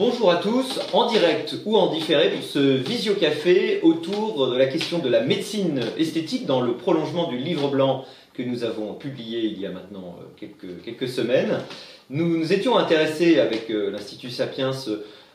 Bonjour à tous, en direct ou en différé pour ce visio-café autour de la question de la médecine esthétique dans le prolongement du livre blanc que nous avons publié il y a maintenant euh, quelques, quelques semaines. Nous nous étions intéressés avec euh, l'Institut Sapiens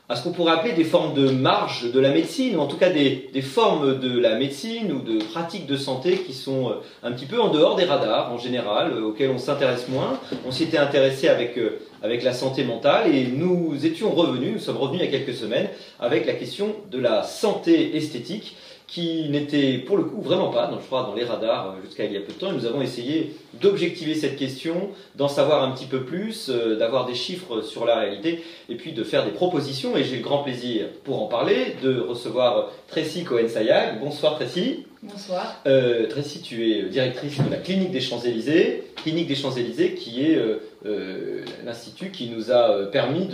à ce qu'on pourrait appeler des formes de marge de la médecine, ou en tout cas des, des, formes de la médecine ou de pratiques de santé qui sont euh, un petit peu en dehors des radars en général, euh, auxquels on s'intéresse moins. On s'était intéressé avec, euh, avec la santé mentale et nous étions revenus, nous sommes revenus il y a quelques semaines avec la question de la santé esthétique qui n'était pour le coup vraiment pas, dans, je crois, dans les radars euh, jusqu'à il y a peu de temps. Et nous avons essayé d'objectiver cette question, d'en savoir un petit peu plus, euh, d'avoir des chiffres sur la réalité, et puis de faire des propositions. Et j'ai le grand plaisir, pour en parler, de recevoir Tracy Cohen-Sayag. Bonsoir Tracy. Bonsoir. Euh, Tracy, tu es directrice de la Clinique des Champs-Élysées. Clinique des Champs-Élysées qui est euh, l'institut qui nous a permis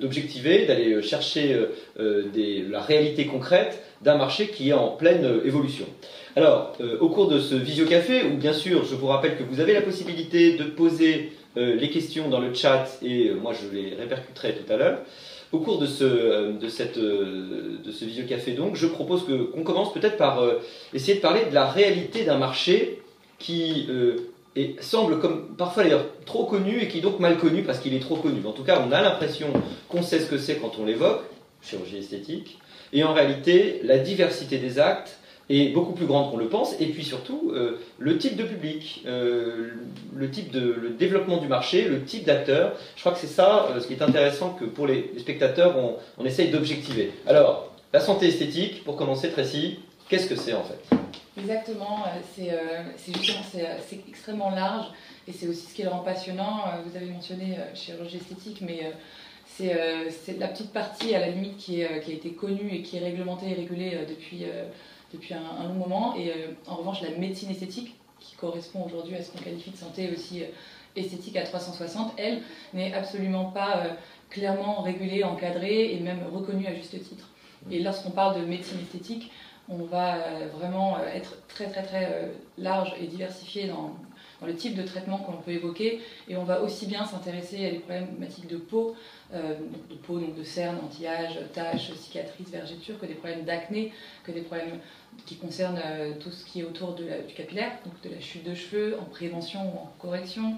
d'objectiver, de, d'aller chercher des, la réalité concrète d'un marché qui est en pleine euh, évolution. Alors, euh, au cours de ce visio-café, où bien sûr, je vous rappelle que vous avez la possibilité de poser euh, les questions dans le chat, et moi je les répercuterai tout à l'heure, au cours de ce, de cette, de ce visio-café, donc, je propose qu'on commence peut-être par essayer de parler de la réalité d'un marché qui et semble comme parfois d'ailleurs trop connu et qui est donc mal connu parce qu'il est trop connu. En tout cas, on a l'impression qu'on sait ce que c'est quand on l'évoque, chirurgie esthétique, et en réalité, la diversité des actes est beaucoup plus grande qu'on le pense, et puis surtout, euh, le type de public, euh, le type de développement du marché, le type d'acteurs. Je crois que c'est ça, euh, ce qui est intéressant que pour les, spectateurs, on, on essaye d'objectiver. Alors, la santé esthétique, pour commencer, Tracy, qu'est-ce que c'est en fait? Exactement, c'est justement c'est extrêmement large et c'est aussi ce qui le rend passionnant. Vous avez mentionné chirurgie esthétique, mais euh, c'est la petite partie à la limite qui, euh, a été connue et qui est réglementée et régulée euh, depuis, depuis un, long moment. Et en revanche, la médecine esthétique, qui correspond aujourd'hui à ce qu'on qualifie de santé aussi esthétique à 360, elle n'est absolument pas clairement régulée, encadrée et même reconnue à juste titre. Et lorsqu'on parle de médecine esthétique, on va vraiment être très très très large et diversifié dans, le type de traitement qu'on peut évoquer. Et on va aussi bien s'intéresser à des problématiques de peau, euh, de peau, donc de cernes, anti-âge, taches, cicatrices, vergetures, que des problèmes d'acné, que des problèmes qui concernent euh, tout ce qui est autour du capillaire, donc de la chute de cheveux, en prévention ou en correction.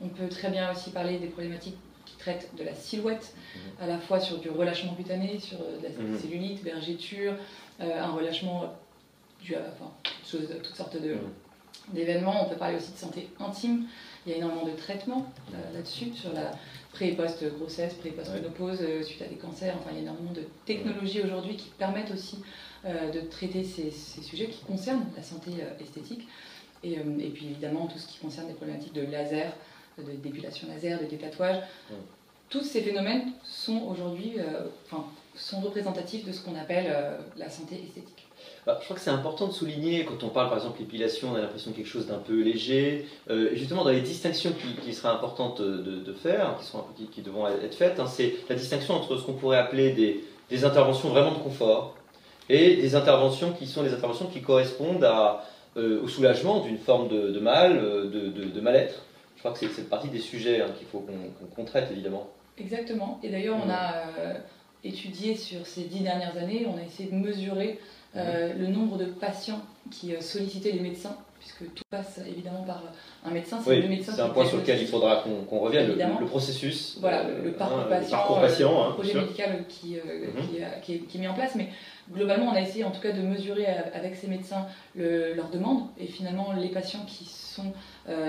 On peut très bien aussi parler des problématiques qui traitent de la silhouette, mhm. à la fois sur du relâchement cutané, sur de la mhm. cellulite, vergeture, euh, un relâchement dû à enfin, toutes sortes de, mhm d'événements. On peut parler aussi de santé intime. Il y a énormément de traitements euh, là-dessus, sur la pré- et post-grossesse, pré- et post-ménopause, euh, suite à des cancers. Enfin, il y a énormément de technologies aujourd'hui qui permettent aussi euh, de traiter ces, sujets qui concernent la santé esthétique. Et, et, puis évidemment, tout ce qui concerne des problématiques de laser, dépilation laser, de détatouage. Tous ces phénomènes sont aujourd'hui, enfin, sont représentatifs de ce qu'on appelle la santé esthétique. Bah, je crois que c'est important de souligner, quand on parle par exemple l'épilation, on a l'impression de quelque chose d'un peu léger. Euh, justement, dans les distinctions qui, qui seraient importantes de, faire, qui, sont, qui, qui devront être faites, hein, c'est la distinction entre ce qu'on pourrait appeler des, des, interventions vraiment de confort et des interventions qui sont des interventions qui correspondent à, euh, au soulagement d'une forme de, mal, euh, de, de mal-être. Je crois que c'est partie des sujets hein, qu'il faut qu'on traite évidemment. Exactement. Et d'ailleurs, on a étudié sur ces dix dernières années, on a essayé de mesurer euh, le nombre de patients qui euh, sollicitaient les médecins, puisque tout passe évidemment par euh, un médecin. C'est c'est un point sur lequel il faudra qu'on revienne, le, processus. Voilà, le, parcours patient, patient le projet médical qui, mhm. qui, est, mis en place. Mais globalement, on a essayé en tout cas de mesurer avec ces médecins leurs demandes. Et finalement, les patients qui, sont,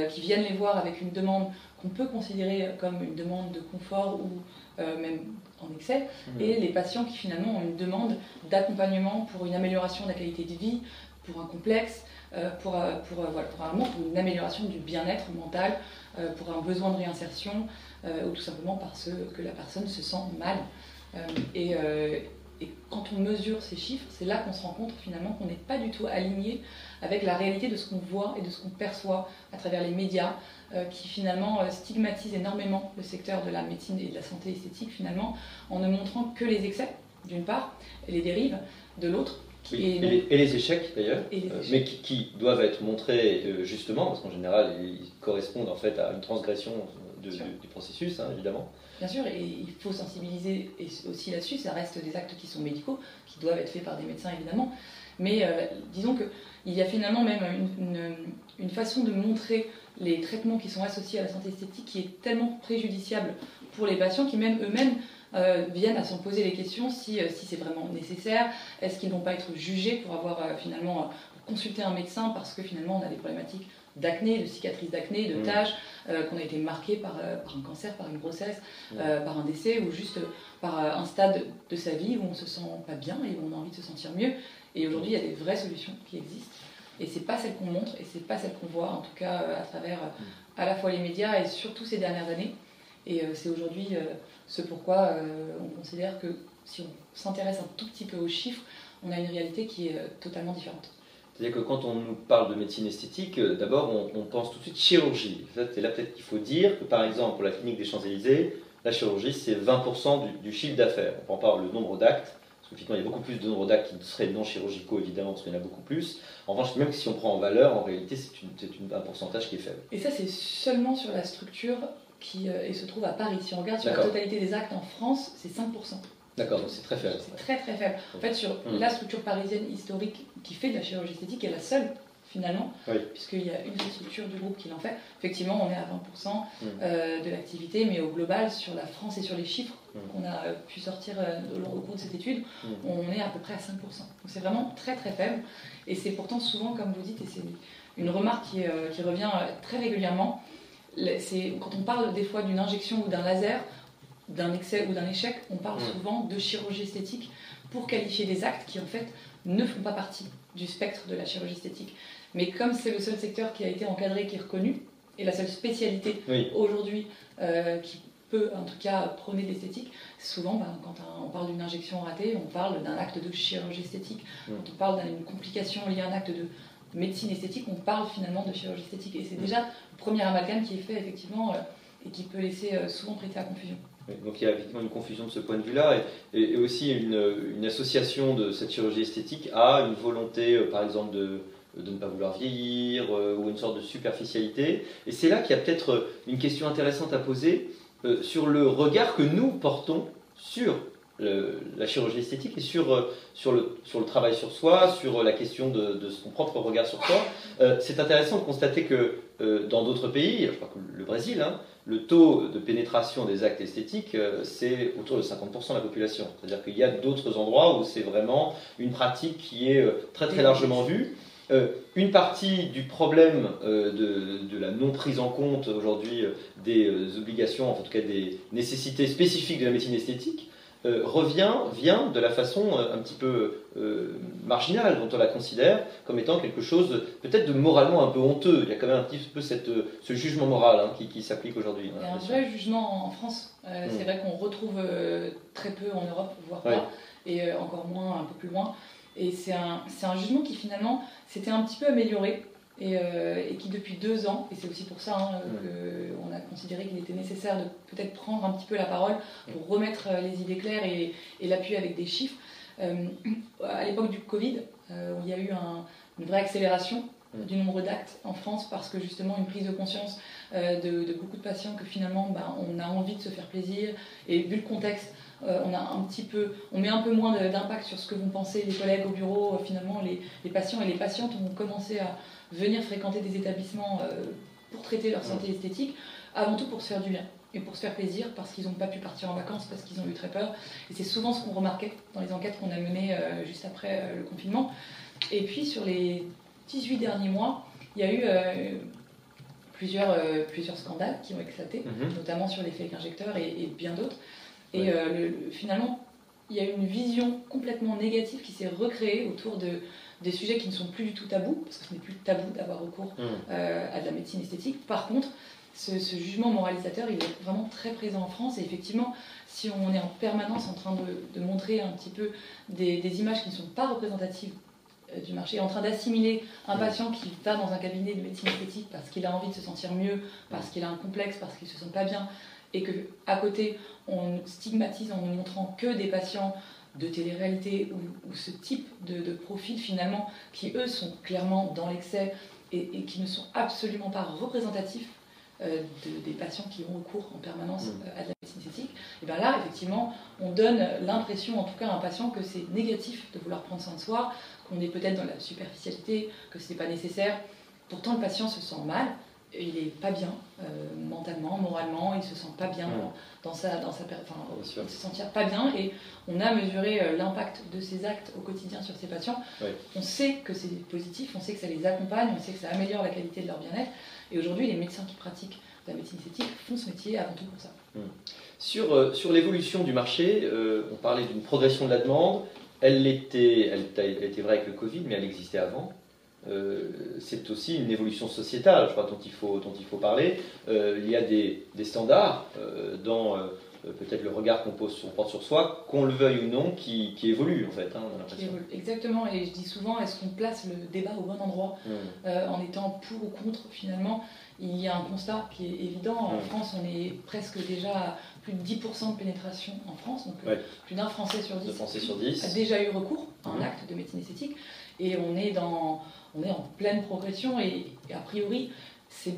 qui viennent les voir avec une demande qu'on peut considérer comme une demande de confort ou même en excès, mmh. et les patients qui finalement ont une demande d'accompagnement pour une amélioration de la qualité de vie, pour un complexe, euh, pour, euh, pour, euh, voilà, pour, pour une amélioration du bien-être mental, pour un besoin de réinsertion, ou tout simplement parce que la personne se sent mal. Et, et, quand on mesure ces chiffres, c'est là qu'on se rend compte finalement qu'on n'est pas du tout aligné avec la réalité de ce qu'on voit et de ce qu'on perçoit à travers les médias, euh, qui finalement euh, stigmatise énormément le secteur de la médecine et de la santé esthétique finalement, en ne montrant que les excès d'une part, et les dérives de l'autre, et, les, échecs d'ailleurs, mais qui, doivent être montrés justement, parce qu'en général, ils correspondent en fait à une transgression du processus, hein, évidemment. Bien sûr, et il faut sensibiliser aussi là-dessus. Ça reste des actes qui sont médicaux, qui doivent être faits par des médecins évidemment. Mais euh, disons qu'il y a finalement même une, façon de montrer les traitements qui sont associés à la santé esthétique qui est tellement préjudiciable pour les patients qui même eux-mêmes euh, viennent à s'en poser les questions si, euh, si c'est vraiment nécessaire, est-ce qu'ils ne vont pas être jugés pour avoir finalement consulté un médecin parce que finalement on a des problématiques d'acné, de cicatrices d'acné, de mmh. taches, euh, qu'on a été marqué par, euh, par, un cancer, par une grossesse, mmh. euh, par un décès ou juste par un stade de sa vie où on se sent pas bien et où on a envie de se sentir mieux. Et aujourd'hui, il y a des vraies solutions qui existent. Et c'est pas celles qu'on montre et c'est pas celles qu'on voit, en tout cas à travers mmh. à la fois les médias et surtout ces dernières années. Et c'est aujourd'hui ce pourquoi on considère que si on s'intéresse un tout petit peu aux chiffres, on a une réalité qui est totalement différente. C'est-à-dire que quand on nous parle de médecine esthétique, euh, d'abord on, pense tout de suite chirurgie. C'est là peut-être qu'il faut dire que par exemple pour la clinique des Champs-Élysées, la chirurgie c'est 20% du, chiffre d'affaires. On prend pas le nombre d'actes, parce qu'il y a beaucoup plus de nombre d'actes qui seraient non chirurgicaux évidemment, parce qu'il y en a beaucoup plus. En revanche, même si on prend en valeur, en réalité c'est un pourcentage qui est faible. Et ça c'est seulement sur la structure qui euh, se trouve à Paris. Si on regarde sur la totalité des actes en France, c'est 5%. D'accord, donc c'est très faible. C'est très très faible. En fait, sur hmm. la structure parisienne historique qui fait de la chirurgie esthétique, est la seule finalement, puisqu'il y a une structure du groupe qui l'en fait. Effectivement, on est à 20% hmm. euh, de l'activité, mais au global, sur la France et sur les chiffres hmm. qu'on a euh, pu sortir euh, au cours de cette étude, on est à peu près à 5%. Donc c'est vraiment très très faible. Et c'est pourtant souvent, comme vous dites, et c'est une remarque qui, qui revient très régulièrement, c'est quand on parle des fois d'une injection ou d'un laser, d'un excès ou d'un échec, on parle souvent de chirurgie esthétique pour qualifier des actes qui en fait ne font pas partie du spectre de la chirurgie esthétique. Mais comme c'est le seul secteur qui a été encadré, qui est reconnu, et la seule spécialité aujourd'hui euh, qui peut en tout cas prôner l'esthétique, souvent ben, quand on parle d'une injection ratée, on parle d'un acte de chirurgie esthétique. Quand on parle d'une complication liée à un acte de médecine esthétique, on parle finalement de chirurgie esthétique. Et c'est déjà le premier amalgame qui est fait effectivement euh, et qui peut laisser euh, souvent prêter à confusion. Donc il y a effectivement une confusion de ce point de vue-là et, aussi une, association de cette chirurgie esthétique à une volonté, euh, par exemple, de, de ne pas vouloir vieillir euh, ou une sorte de superficialité. Et c'est là qu'il y a peut-être euh, une question intéressante à poser sur le regard que nous portons sur la chirurgie esthétique et sur, sur, le, sur le travail sur soi, sur la question de, son propre regard sur soi. c'est intéressant de constater que dans d'autres pays, je crois que le Brésil, hein, le taux de pénétration des actes esthétiques, euh, c'est autour de 50% de la population. C'est-à-dire qu'il y a d'autres endroits où c'est vraiment une pratique qui est euh, très très largement vue. Euh, une partie du problème de, la non prise en compte aujourd'hui des obligations, en tout cas des nécessités spécifiques de la médecine esthétique, euh, revient, vient de la façon euh, un petit peu euh, marginale dont on la considère comme étant quelque chose peut-être de moralement un peu honteux. Il y a quand même un petit peu cette, ce jugement moral hein, qui, qui s'applique aujourd'hui. Il y a un vrai jugement en France. Hmm. C'est vrai qu'on retrouve très peu en Europe, voire pas, et encore moins un peu plus loin. Et c'est un, un, jugement qui finalement s'était un petit peu amélioré euh, et, qui depuis deux ans, et c'est aussi pour ça hein, qu'on a considéré qu'il était nécessaire de peut-être prendre un petit peu la parole pour remettre euh, les idées claires et, l'appuyer avec des chiffres. Euh, à l'époque du Covid, il y a eu une vraie accélération du nombre d'actes en France parce que justement une prise de conscience de, beaucoup de patients que finalement ben, on a envie de se faire plaisir. Et vu le contexte on a un petit peu, on met un peu moins d'impact sur ce que vont penser les collègues au bureau. finalement, les, les, patients et les patientes ont commencé à, venir fréquenter des établissements euh, pour traiter leur santé esthétique, avant tout pour se faire du bien et pour se faire plaisir parce qu'ils n'ont pas pu partir en vacances, parce qu'ils ont eu très peur. Et c'est souvent ce qu'on remarquait dans les enquêtes qu'on a menées euh, juste après euh, le confinement. Et puis sur les 18 derniers mois, il y a eu plusieurs, plusieurs scandales qui ont éclaté, mhm. notamment sur les fake injecteurs et, bien d'autres. Et finalement, il y a une vision complètement négative qui s'est recréée autour de, des sujets qui ne sont plus du tout tabous, parce que ce n'est plus tabou d'avoir recours mmh. euh, à de la médecine esthétique. Par contre, ce, jugement moralisateur, il est vraiment très présent en France. Et effectivement, si on est en permanence en train de, montrer un petit peu des, images qui ne sont pas représentatives euh, du marché, en train d'assimiler un mmh. patient qui va dans un cabinet de médecine esthétique parce qu'il a envie de se sentir mieux, parce qu'il a un complexe, parce qu'il ne se sent pas bien, et que à côté on stigmatise en ne montrant que des patients de télé-réalité ou, ce type de, profils finalement qui eux sont clairement dans l'excès et, qui ne sont absolument pas représentatifs euh, des patients qui ont recours en permanence mm. euh, à de la médecine esthétique, et bien là effectivement on donne l'impression en tout cas à un patient que c'est négatif de vouloir prendre soin de soi, qu'on est peut-être dans la superficialité, que ce n'est pas nécessaire. Pourtant le patient se sent mal, il est pas bien euh, mentalement, moralement, il se sent pas bien dans sa, dans sa, enfin, il se sentir pas bien et on a mesuré euh, l'impact de ces actes au quotidien sur ces patients. On sait que c'est positif, on sait que ça les accompagne, on sait que ça améliore la qualité de leur bien-être et aujourd'hui les médecins qui pratiquent la médecine esthétique font ce métier avant tout pour ça. Hmm. Sur, euh, sur l'évolution du marché, on parlait d'une progression de la demande. Elle était, elle, elle était vraie avec le Covid, mais elle existait avant. Euh, c'est aussi une évolution sociétale, je crois, dont il faut, dont il faut parler. Euh, il y a des, standards euh, dans peut-être le regard qu'on pose, porte sur soi, qu'on le veuille ou non, qui, qui évoluent en fait. Hein, Exactement, et je dis souvent, est-ce qu'on place le débat au bon endroit mmh. en étant pour ou contre finalement? Il y a un constat qui est évident. En mmh. France, on est presque déjà à plus de 10% de pénétration en France. Donc, plus d'un Français sur 10, Français sur 10 a déjà eu recours à un mmh. acte de médecine esthétique. Et on est dans, on est en pleine progression et, a priori,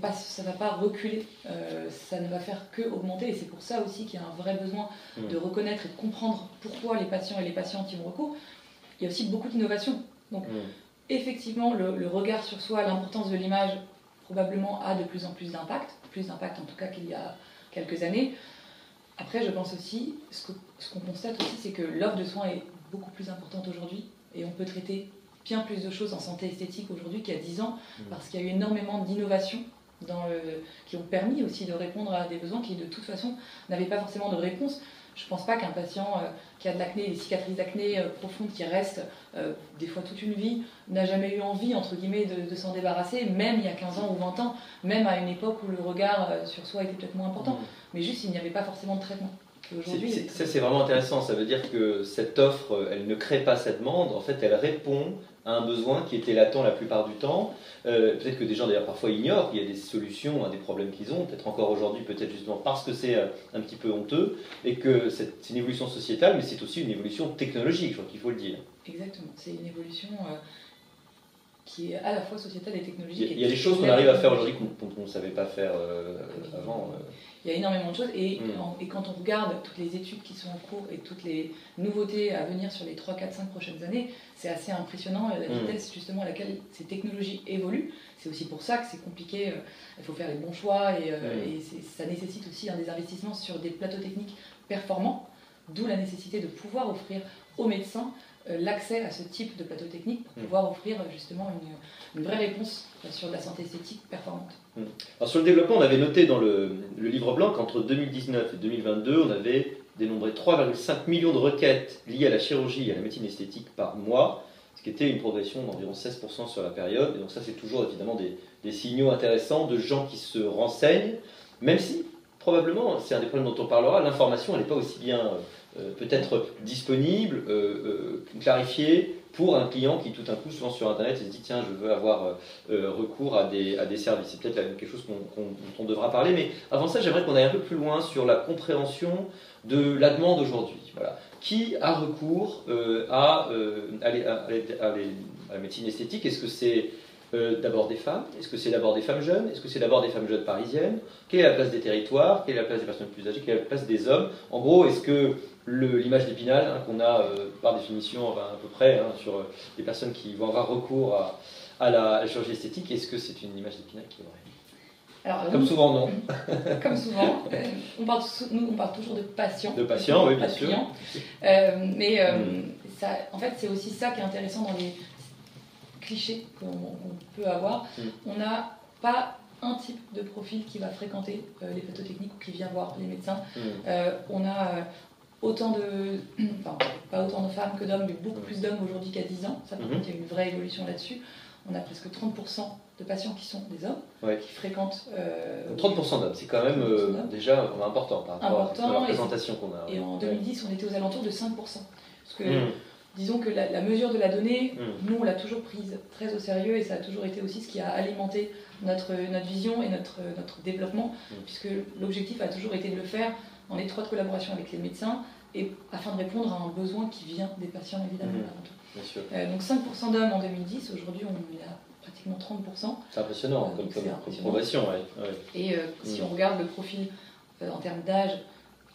pas, ça ne va pas reculer, euh, ça ne va faire que augmenter. Et c'est pour ça aussi qu'il y a un vrai besoin mmh. de reconnaître et de comprendre pourquoi les patients et les patientes y ont recours. Il y a aussi beaucoup d'innovation. Donc, mmh. effectivement, le, regard sur soi, l'importance de l'image, probablement a de plus en plus d'impact, plus d'impact en tout cas qu'il y a quelques années. Après, je pense aussi, ce qu'on constate aussi, c'est que l'offre de soins est beaucoup plus importante aujourd'hui et on peut traiter bien plus de choses en santé esthétique aujourd'hui qu'il y a 10 ans, mmh. parce qu'il y a eu énormément d'innovations qui ont permis aussi de répondre à des besoins qui de toute façon n'avaient pas forcément de réponse. Je ne pense pas qu'un patient euh, qui a de l'acné, des cicatrices d'acné euh, profondes qui restent euh, des fois toute une vie, n'a jamais eu envie, entre guillemets, de, s'en débarrasser, même il y a 15 ans ou 20 ans, même à une époque où le regard sur soi était peut-être moins important. Mmh. Mais juste, il n'y avait pas forcément de traitement. Ça, c'est vraiment intéressant. Ça veut dire que cette offre, elle ne crée pas cette demande. En fait, elle répond à un besoin qui était latent la plupart du temps. Euh, peut-être que des gens d'ailleurs parfois ignorent qu'il y a des solutions à des problèmes qu'ils ont, peut-être encore aujourd'hui, peut-être justement parce que c'est euh, un petit peu honteux, et que c'est une évolution sociétale, mais c'est aussi une évolution technologique, je crois qu'il faut le dire. Exactement, c'est une évolution euh, qui est à la fois sociétale et technologique. Il y a, des choses qu'on arrive à faire aujourd'hui qu'on ne savait pas faire avant il y a énormément de choses. Et, mm. et, quand on regarde toutes les études qui sont en cours et toutes les nouveautés à venir sur les 3, 4, 5 prochaines années, c'est assez impressionnant la mm. vitesse justement à laquelle ces technologies évoluent. C'est aussi pour ça que c'est compliqué. Euh, il faut faire les bons choix et, euh, mm. et ça nécessite aussi des investissements sur des plateaux techniques performants, d'où la nécessité de pouvoir offrir aux médecins euh, l'accès à ce type de plateau technique pour pouvoir offrir justement une, une vraie réponse sur la santé esthétique performante. Hmm. Alors sur le développement, on avait noté dans le, livre blanc qu'entre 2019 et 2022, on avait dénombré 3,5 millions de requêtes liées à la chirurgie et à la médecine esthétique par mois, ce qui était une progression d'environ 16% sur la période. Et donc ça, c'est toujours évidemment des, des, signaux intéressants de gens qui se renseignent, même si probablement, c'est un des problèmes dont on parlera, l'information, elle n'est pas aussi bien euh, peut-être disponible, euh, euh, clarifiée, pour un client qui tout d'un coup se lance sur Internet et se dit tiens je veux avoir euh, euh, recours à des, à des services. C'est peut-être quelque chose dont on devra parler, mais avant ça j'aimerais qu'on aille un peu plus loin sur la compréhension de la demande aujourd'hui. Voilà. Qui a recours euh, à, à, la médecine esthétique? Est-ce que c'est d'abord des femmes? Est-ce que c'est d'abord des femmes jeunes? Est-ce que c'est d'abord des femmes jeunes parisiennes? Quelle est la place des territoires? Quelle est la place des personnes plus âgées? Quelle est la place des hommes? En gros, est-ce que l'image d'épinal hein, qu'on a euh, par définition à peu près hein, sur euh, les personnes qui vont avoir recours à, la, chirurgie esthétique, est-ce que c'est une image d'épinal qui est vraie alors, comme souvent, non. comme souvent, euh, on parle, nous, on parle toujours de patients. De patients, oui, bien sûr. mais hmm. ça, en fait, c'est aussi ça qui est intéressant dans les clichés qu'on peut avoir. Hmm. On n'a pas un type de profil qui va fréquenter les photos techniques ou qui vient voir les médecins. Hmm. on a autant de, enfin, pas autant de femmes que d'hommes, mais beaucoup plus d'hommes aujourd'hui qu'à 10 ans. Ça, par mhm. il y a une vraie évolution là-dessus. On a presque 30% de patients qui sont des hommes, qui fréquentent. 30% euh, d'hommes, c'est quand même euh, déjà important par rapport à la représentation qu'on a. Et en 2010, on était aux alentours de 5%. Parce que, mhm. disons que la, mesure de la donnée, mhm. nous, on l'a toujours prise très au sérieux et ça a toujours été aussi ce qui a alimenté notre, notre vision et notre, notre développement, puisque l'objectif a toujours été de le faire en étroite collaboration avec les médecins, et afin de répondre à un besoin qui vient des patients, évidemment, Mhm. Bien sûr. Euh, donc 5% d'hommes en 2010, aujourd'hui on est à pratiquement 30%. C'est impressionnant Euh, comme, c'est comme- progression. ouais, ouais. Et euh, si Mhm. on regarde le profil en termes d'âge,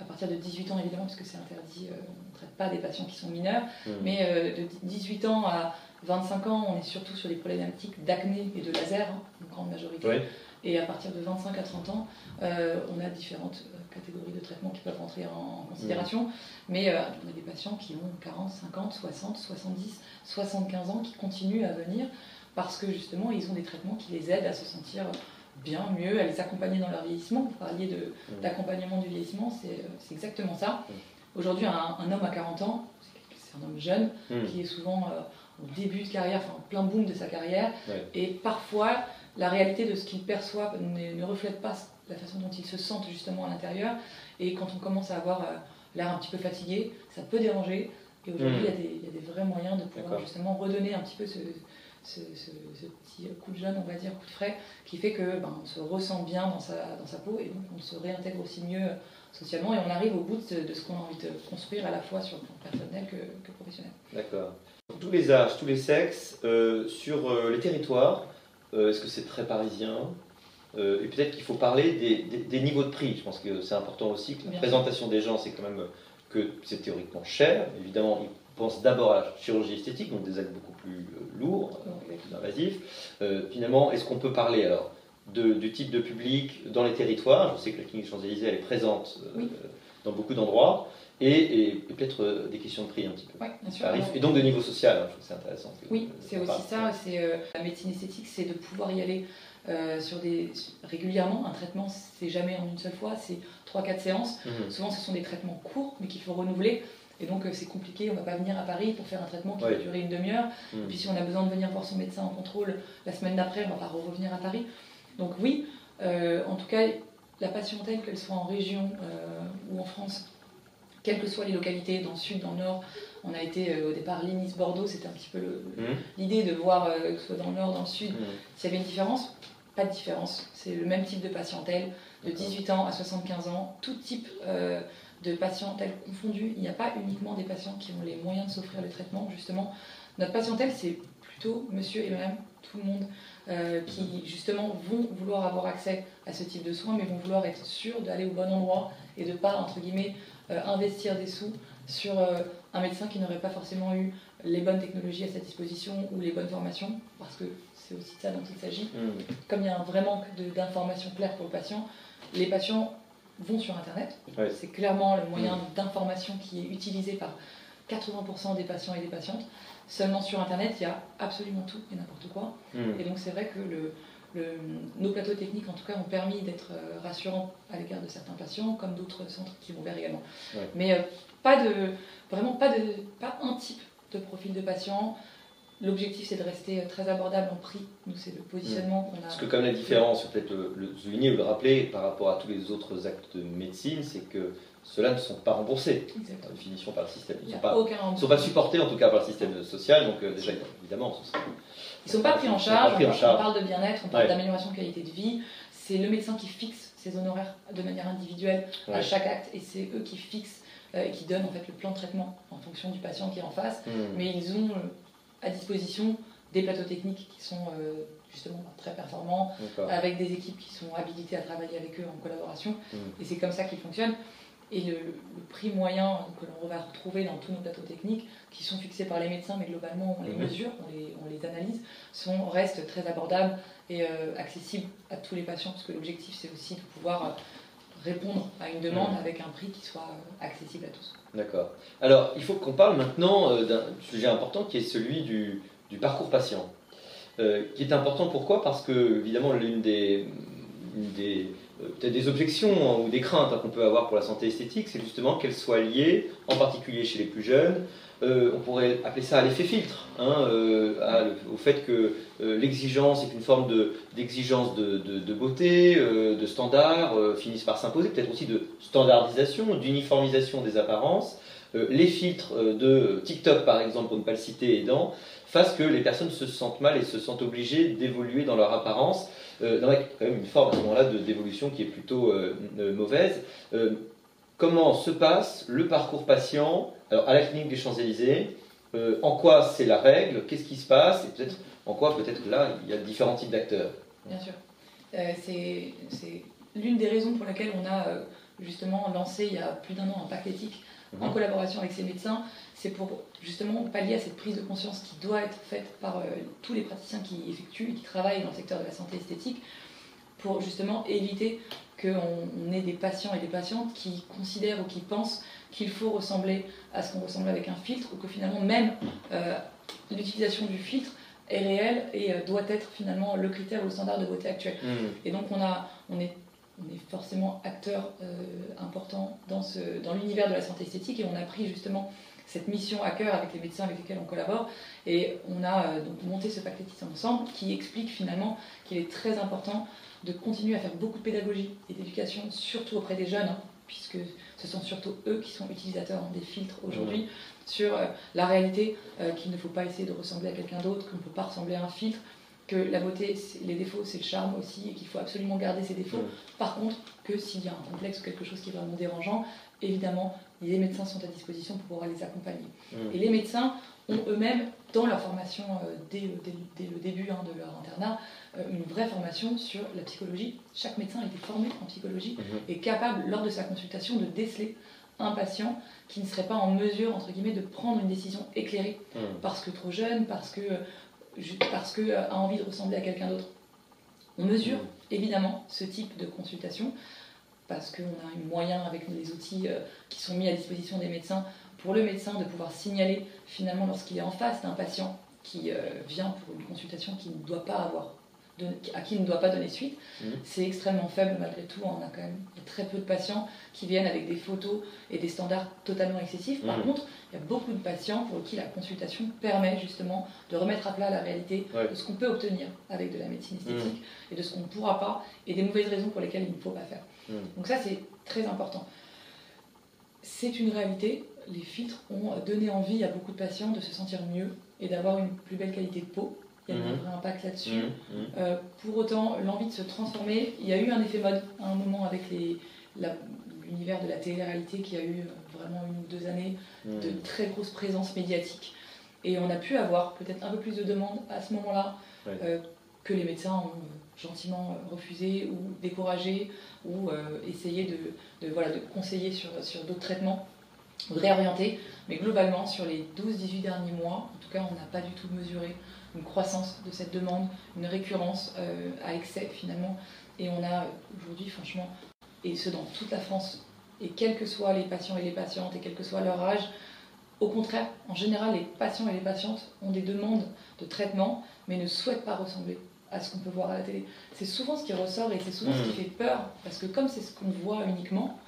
à partir de 18 ans évidemment, parce que c'est interdit, on ne traite pas des patients qui sont mineurs, Mhm. mais de 18 ans à 25 ans, on est surtout sur des problématiques d'acné et de laser, hein, en grande majorité. Ouais. Et à partir de 25 à 30 ans, on a différentes catégories de traitements qui peuvent rentrer en, considération. Mais euh, on a des patients qui ont 40, 50, 60, 70, 75 ans qui continuent à venir parce que justement, ils ont des traitements qui les aident à se sentir bien, mieux, à les accompagner dans leur vieillissement. Vous parliez Mhm. d'accompagnement du vieillissement, c'est euh, exactement ça. Mhm. Aujourd'hui, un, un homme à 40 ans, c'est- un homme jeune, Mhm. qui est souvent euh, au début de carrière, enfin en plein boom de sa carrière. Ouais. Et parfois, la réalité de ce qu'il perçoit ne, ne reflète pas la façon dont il se sent justement à l'intérieur. Et quand on commence à avoir euh, l'air un petit peu fatigué, ça peut déranger. Et aujourd'hui, Mhm. il y a des- il y, a des vrais moyens de pouvoir justement redonner un petit peu ce, ce, ce- ce petit coup de jeune, on va dire, coup de frais, qui fait que ben, on se ressent bien dans sa, dans sa peau et donc on se réintègre aussi mieux euh, socialement et on arrive au bout de, de ce qu'on a envie de construire à la fois sur le plan personnel que, que professionnel. D'accord. Pour tous les âges, tous les sexes, euh, sur euh, les territoires, euh, est-ce que c'est très parisien? Euh, Et peut-être qu'il faut parler des, des- des niveaux de prix. Je pense que c'est important aussi que la Bien présentation des gens, c'est quand même que c'est théoriquement cher. Évidemment, ils pensent d'abord à la chirurgie esthétique, donc des actes beaucoup plus euh, lourds, euh, plus invasifs. Finalement, est-ce qu'on peut parler alors de- du type de public dans les territoires? Je sais que la clinique Champs-Élysées, elle est présente Oui. dans beaucoup d'endroits. Et, et- et peut-être euh, des questions de prix un petit peu. Ouais, bien sûr. Tarif, Alors, et donc de niveau social, hein, je trouve que c'est intéressant. que- Oui, c'est aussi parle. ça. C'est euh, la médecine esthétique, c'est de pouvoir y aller euh, sur des régulièrement. Un traitement, c'est jamais en une seule fois, c'est 3-4 séances. Mhm. Souvent, ce sont des traitements courts, mais qu'il faut renouveler. Et donc, euh, c'est compliqué. On ne va pas venir à Paris pour faire un traitement qui Ouais. va durer une demi-heure. Mhm. Et puis, si on a besoin de venir voir son médecin en contrôle la semaine d'après, on va pas revenir à Paris. Donc, oui, euh, en tout cas, la patientèle, qu'elle soit en région ou en France, quelles que soient les localités, dans le sud, dans le nord, on a été euh, au départ Ligny-Bordeaux, c'était un petit peu Mhm. l'idée de voir, euh, que ce soit dans le nord, dans le sud, s'il y avait une différence. Pas de différence. C'est le même type de patientèle, de 18 ans à 75 ans, tout type euh, de patientèle confondue. Il n'y a pas uniquement des patients qui ont les moyens de s'offrir le traitement, justement. Notre patientèle, c'est plutôt monsieur et madame, tout le monde, euh, qui justement vont vouloir avoir accès à ce type de soins, mais vont vouloir être sûrs d'aller au bon endroit et de pas, entre guillemets, euh, investir des sous sur un médecin qui n'aurait pas forcément eu les bonnes technologies à sa disposition ou les bonnes formations, parce que c'est aussi de ça dont il s'agit Mhm. comme il y a un vrai manque d'informations claires pour le patient, les patients vont sur Internet. C'est clairement le moyen d'information qui est utilisé par 80% des patients et des patientes. Seulement sur Internet, il y a absolument tout et n'importe quoi. Mhm. Et donc c'est vrai que le- le- nos plateaux techniques, en tout cas, ont permis d'être euh, rassurants à l'égard de certains patients, comme d'autres centres qui vont vers également. Ouais. Mais euh, pas de, vraiment pas, de, pas un type de profil de patient. L'objectif, c'est de rester euh, très abordable en prix. Nous, c'est le positionnement qu'on a. Parce que comme la différence, peut-être le, le souligner ou le rappeler par rapport à tous les autres actes de médecine, c'est que ceux-là ne sont pas remboursés, par Exactement. définition par le système. Il Ils ne a sont, pas- sont pas supportés en tout cas par le système social, donc euh, déjà évidemment. ce serait- Ils ne sont pas pris en charge, pas pris en on, parle de bien-être, on parle Ouais. d'amélioration de qualité de vie. C'est le médecin qui fixe ses honoraires de manière individuelle à chaque acte et c'est eux qui fixent euh, et qui donnent en fait le plan de traitement en fonction du patient qui est en face. Mhm. Mais ils ont euh, à disposition des plateaux techniques qui sont euh, justement très performants, avec des équipes qui sont habilitées à travailler avec eux en collaboration. Mhm. Et c'est comme ça qu'ils fonctionnent. Et le, le prix moyen que l'on va retrouver dans tous nos plateaux techniques, qui sont fixés par les médecins, mais globalement on les Mhm. mesure, on les, on les analyse, sont, restent très abordables et euh, accessibles à tous les patients, parce que l'objectif c'est aussi de pouvoir euh, répondre à une demande Mhm. avec un prix qui soit euh, accessible à tous. D'accord. Alors, il faut qu'on parle maintenant euh, d'un sujet important qui est celui du, parcours patient. Euh, qui est important pourquoi? Parce que, évidemment, l'une des, euh, des objections hein, ou des craintes hein, qu'on peut avoir pour la santé esthétique, c'est justement qu'elle soit liée, en particulier chez les plus jeunes, euh, on pourrait appeler ça à l'effet filtre, hein, euh, au fait que euh, l'exigence est une forme de- d'exigence de, beauté, de standards, euh, finissent par s'imposer, peut-être aussi de standardisation, d'uniformisation des apparences. Les filtres de TikTok, par exemple, pour ne pas le citer, aidant, fassent que les personnes se sentent mal et se sentent obligées d'évoluer dans leur apparence. Euh, quand même une forme à ce moment-là d'évolution qui est plutôt mauvaise. Comment se passe le parcours patient alors, à la clinique des Champs-Élysées euh, En quoi c'est la règle? Qu'est-ce qui se passe? Et peut-être en quoi peut-être là il y a différents types d'acteurs? Bien sûr. Euh, c'est l'une des raisons pour lesquelles on a euh, justement lancé il y a plus d'un an un pacte éthique en mhm. collaboration avec ces médecins. C'est pour justement pallier à cette prise de conscience qui doit être faite par tous les praticiens qui effectuent et qui travaillent dans le secteur de la santé esthétique pour justement éviter qu'on ait des patients et des patientes qui considèrent ou qui pensent qu'il faut ressembler à ce qu'on ressemble avec un filtre, ou que finalement même euh, l'utilisation du filtre est réelle et euh, doit être finalement le critère ou le standard de beauté actuel. Mmh. Et donc on, a, on, est, on est forcément acteur euh, important dans, ce, dans l'univers de la santé esthétique et on a pris justement cette mission à cœur avec les médecins avec lesquels on collabore. Et on a donc monté ce paquet ensemble qui explique finalement qu'il est très important de continuer à faire beaucoup de pédagogie et d'éducation, surtout auprès des jeunes, hein, puisque ce sont surtout eux qui sont utilisateurs des filtres aujourd'hui, sur euh, la réalité euh, qu'il ne faut pas essayer de ressembler à quelqu'un d'autre, qu'on ne peut pas ressembler à un filtre, que la beauté, les défauts, c'est le charme aussi, et qu'il faut absolument garder ses défauts. Par contre, que s'il y a un complexe ou quelque chose qui est vraiment dérangeant, évidemment, les médecins sont à disposition pour pouvoir les accompagner. Et les médecins ont eux-mêmes, dans leur formation euh, dès, le début hein, de leur internat, une vraie formation sur la psychologie. Chaque médecin a été formé en psychologie mhm. et capable, lors de sa consultation, de déceler un patient qui ne serait pas en mesure, entre guillemets, de prendre une décision éclairée mhm. parce que trop jeune, parce que parce que a envie de ressembler à quelqu'un d'autre. On mesure mhm. évidemment ce type de consultation parce qu'on a un moyen avec les outils euh, qui sont mis à disposition des médecins pour le médecin de pouvoir signaler finalement lorsqu'il est en face d'un patient qui euh, vient pour une consultation qu'il ne doit pas avoir à qui il ne doit pas donner suite, mhm. c'est extrêmement faible malgré tout. On a quand même très peu de patients qui viennent avec des photos et des standards totalement excessifs. Par mhm. contre, il y a beaucoup de patients pour qui la consultation permet justement de remettre à plat la réalité de ce qu'on peut obtenir avec de la médecine esthétique mhm. et de ce qu'on ne pourra pas et des mauvaises raisons pour lesquelles il ne faut pas faire. Donc ça, c'est très important. C'est une réalité. Les filtres ont donné envie à beaucoup de patients de se sentir mieux et d'avoir une plus belle qualité de peau il y a un mhm. vrai impact là-dessus. Mhm. Mhm. Euh, pour autant, l'envie de se transformer, il y a eu un effet mode à un moment avec l'univers de la télé-réalité qui a eu euh, vraiment une ou deux années de très grosse présence médiatique. Et on a pu avoir peut-être un peu plus de demandes à ce moment-là euh, que les médecins ont gentiment refusé ou découragé ou essayé de, de, voilà, de conseiller sur, sur d'autres traitements réorienter. Mais globalement, sur les 12-18 derniers mois, en tout cas, on n'a pas du tout mesuré une croissance de cette demande, une récurrence euh, à excès finalement. Et on a aujourd'hui, franchement, et ce dans toute la France, et quels que soient les patients et les patientes, et quel que soit leur âge, au contraire, en général, les patients et les patientes ont des demandes de traitement, mais ne souhaitent pas ressembler à ce qu'on peut voir à la télé. C'est souvent ce qui ressort et c'est souvent ce qui mmh. fait peur, parce que comme c'est ce qu'on voit uniquement,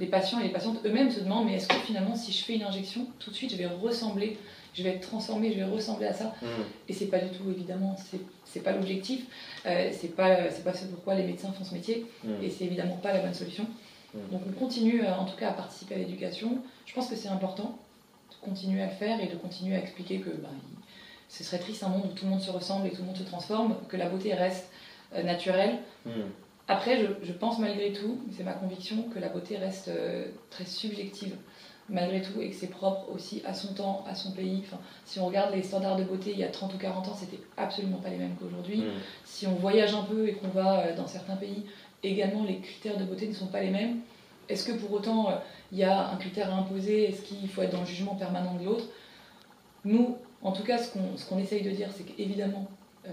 les patients et les patientes eux-mêmes se demandent, mais est-ce que finalement, si je fais une injection, tout de suite, je vais ressembler je vais être transformée, je vais ressembler à ça. Mm. Et c'est pas du tout, évidemment, c'est pas l'objectif. Euh, c'est pas, pas ce pourquoi les médecins font ce métier. Mm. Et c'est évidemment pas la bonne solution. Mm. Donc on continue euh, en tout cas à participer à l'éducation. Je pense que c'est important de continuer à le faire et de continuer à expliquer que bah, ce serait triste un monde où tout le monde se ressemble et tout le monde se transforme, que la beauté reste euh, naturelle. Après, je, je, pense malgré tout, c'est ma conviction, que la beauté reste euh, très subjective malgré tout et que c'est propre aussi à son temps, à son pays. Enfin, si on regarde les standards de beauté il y a 30 ou 40 ans, c'était absolument pas les mêmes qu'aujourd'hui. Mm. Si on voyage un peu et qu'on va euh, dans certains pays, également les critères de beauté ne sont pas les mêmes. Est-ce que pour autant euh, il y a un critère à imposer? Est-ce qu'il faut être dans le jugement permanent de l'autre? Nous, en tout cas, ce qu'on ce essaye de dire, c'est qu'évidemment, euh,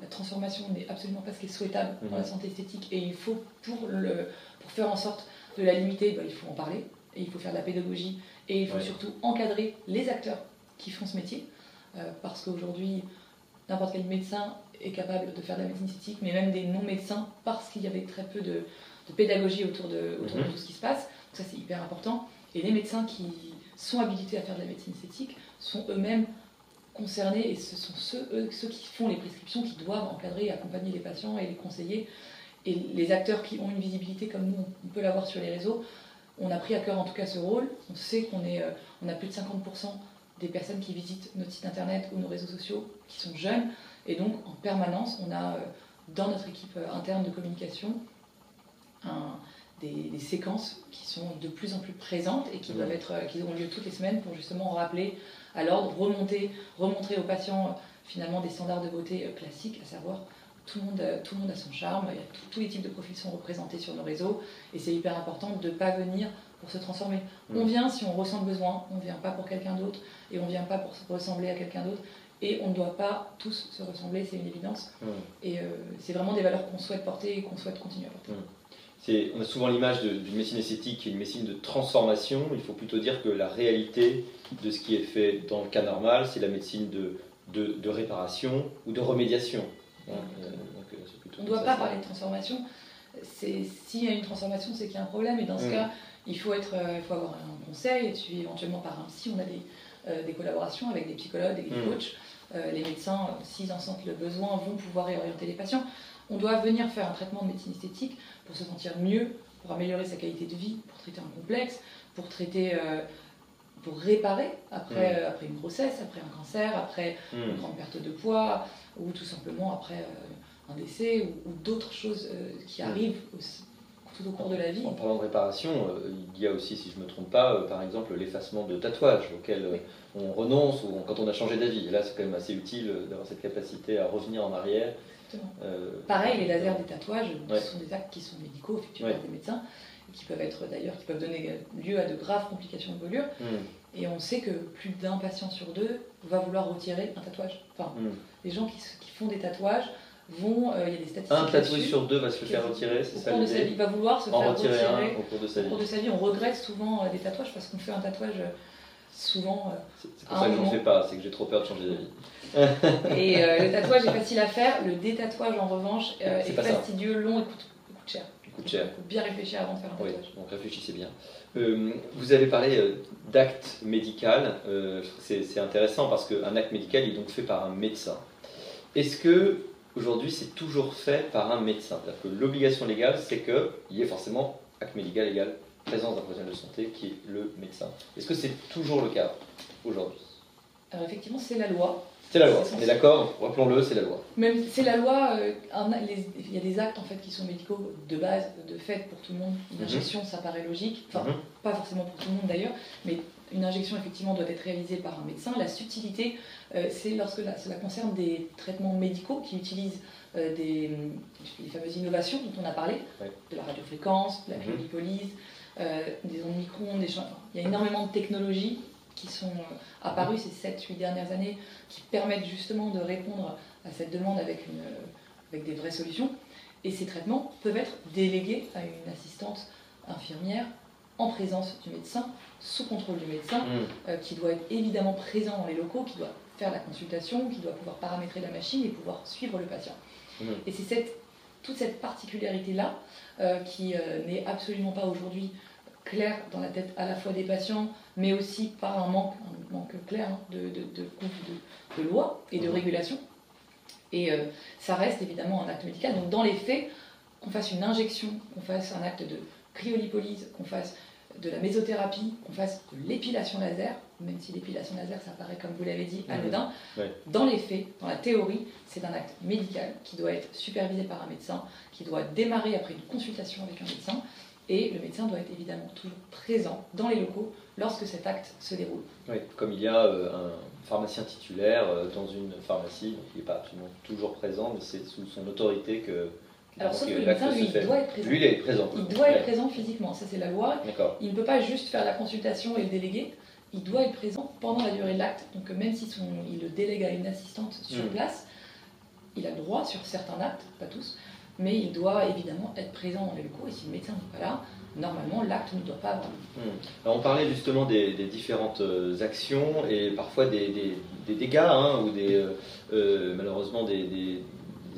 la transformation n'est absolument pas ce qui est souhaitable dans la mm. santé esthétique et il faut, pour, le, pour faire en sorte de la limiter, bah, il faut en parler et il faut faire de la pédagogie et il faut surtout encadrer les acteurs qui font ce métier euh, parce qu'aujourd'hui n'importe quel médecin est capable de faire de la médecine esthétique mais même des non-médecins parce qu'il y avait très peu de, pédagogie autour, de, autour de, mhm. tout ce qui se passe donc ça c'est hyper important et les médecins qui sont habilités à faire de la médecine esthétique sont eux-mêmes concernés et ce sont ceux, eux, ceux qui font les prescriptions qui doivent encadrer et accompagner les patients et les conseiller et les acteurs qui ont une visibilité comme nous on peut l'avoir sur les réseaux on a pris à cœur en tout cas ce rôle. On sait qu'on est, euh, on a plus de 50% des personnes qui visitent notre site internet ou nos réseaux sociaux qui sont jeunes. Et donc en permanence, on a euh, dans notre équipe euh, interne de communication des, séquences qui sont de plus en plus présentes et qui, doivent être, qui ont lieu toutes les semaines pour justement rappeler à l'ordre, remonter, remontrer aux patients finalement des standards de beauté classiques, à savoir tout le, monde, tout le monde a son charme, tous les types de profils sont représentés sur nos réseaux et c'est hyper important de ne pas venir pour se transformer. On vient si on ressent le besoin, on ne vient pas pour quelqu'un d'autre et on ne vient pas pour ressembler à quelqu'un d'autre et on ne doit pas tous se ressembler, c'est une évidence. Et euh, c'est vraiment des valeurs qu'on souhaite porter et qu'on souhaite continuer à porter on a souvent l'image d'une médecine esthétique qui est une médecine de transformation. Il faut plutôt dire que la réalité de ce qui est fait dans le cas normal, c'est la médecine de, de, réparation ou de remédiation. Hein, euh, euh, on ne doit pas parler de transformation. S'il y a une transformation, c'est qu'il y a un problème. Et dans ce mm. cas, il faut, être, euh, il faut avoir un conseil, être suivi éventuellement par un psy. On a des, des collaborations avec des psychologues, des mm. coachs. les médecins, s'ils en sentent le besoin, vont pouvoir réorienter les patients. On doit venir faire un traitement de médecine esthétique pour se sentir mieux, pour améliorer sa qualité de vie, pour traiter un complexe, pour traiter, euh, pour réparer après, mm. euh, après une grossesse, après un cancer, après mm. une grande perte de poids, ou tout simplement après euh, un décès, ou, d'autres choses qui mm. arrivent tout au cours de la vie. En parlant de réparation, il y a aussi, si je ne me trompe pas, par exemple l'effacement de tatouages auxquels on renonce ou quand on a changé d'avis. Et là, c'est quand même assez utile d'avoir cette capacité à revenir en arrière euh, Pareil, les lasers des tatouages, ce sont des actes qui sont médicaux, effectués par des médecins, et qui peuvent être d'ailleurs, qui peuvent donner lieu à de graves complications de volure. Hmm. Et on sait que plus d'un patient sur deux va vouloir retirer un tatouage. Enfin, hmm. les gens qui, qui, font des tatouages vont, euh, il y a des statistiques. Un tatouage sur deux va se faire retirer, c'est ça Il va vouloir se faire retirer, un au cours de sa vie. Au cours de sa vie, on regrette souvent euh, des tatouages parce qu'on fait un tatouage souvent. c'est pour ça que je n'en fais pas, c'est que j'ai trop peur de changer d'avis. et euh, le tatouage est facile à faire, le détatouage en revanche euh, est, fastidieux, long et coûte, cher. Il coûte cher. Il faut bien réfléchir avant de faire un tatouage. donc réfléchissez bien. Euh, vous avez parlé d'acte médical. c'est intéressant parce qu'un acte médical est donc fait par un médecin. Est-ce que aujourd'hui c'est toujours fait par un médecin? C'est-à-dire que l'obligation légale, c'est qu'il y ait forcément acte médical égal présence d'un professionnel de santé qui est le médecin. Est-ce que c'est toujours le cas aujourd'hui? Alors effectivement, c'est la loi. C'est la loi, on est d'accord, rappelons-le, c'est la loi. Même c'est la loi, euh, il y a des actes en fait qui sont médicaux de base, de fait pour tout le monde. Une mhm. injection, ça paraît logique, enfin mhm. pas forcément pour tout le monde d'ailleurs, mais une injection effectivement doit être réalisée par un médecin. La subtilité, euh, c'est lorsque cela concerne des traitements médicaux qui utilisent euh, des, les fameuses innovations dont on a parlé, de la radiofréquence, de la cryolipolyse, mhm. Des ondes micro des Il y a énormément de technologies qui sont euh, apparus ces 7-8 dernières années, qui permettent justement de répondre à cette demande avec, une, euh, avec des vraies solutions. Et ces traitements peuvent être délégués à une assistante infirmière en présence du médecin, sous contrôle du médecin, mmh. euh, qui doit être évidemment présent dans les locaux, qui doit faire la consultation, qui doit pouvoir paramétrer la machine et pouvoir suivre le patient. Mmh. Et c'est cette, toute cette particularité-là qui n'est absolument pas aujourd'hui clair dans la tête à la fois des patients, mais aussi par un manque, un manque clair hein, de, de, de, loi et de mhm. régulation. Et euh, ça reste évidemment un acte médical. Donc dans les faits, qu'on fasse une injection, qu'on fasse un acte de cryolipolyse, qu'on fasse de la mésothérapie, qu'on fasse de l'épilation laser, même si l'épilation laser, ça paraît, comme vous l'avez dit, anodin, dans les faits, dans la théorie, c'est un acte médical qui doit être supervisé par un médecin, qui doit démarrer après une consultation avec un médecin, et le médecin doit être évidemment toujours présent dans les locaux lorsque cet acte se déroule. Oui, comme il y a euh, un pharmacien titulaire euh, dans une pharmacie, il n'est pas absolument toujours présent, mais c'est sous son autorité que. Alors, sauf que le médecin, lui, il doit être présent. Lui, il est présent. Il doit être présent physiquement, ça c'est la loi. Il ne peut pas juste faire la consultation et le déléguer, il doit être présent pendant la durée de l'acte. Donc, même si son, il le délègue à une assistante sur hmm. place, il a le droit sur certains actes, pas tous, mais il doit évidemment être présent dans les locaux, et si le médecin n'est pas là, normalement l'acte ne doit pas avoir. Hmm. on parlait justement des, différentes euh, actions et parfois des, dégâts hein, ou des, euh, euh, malheureusement des,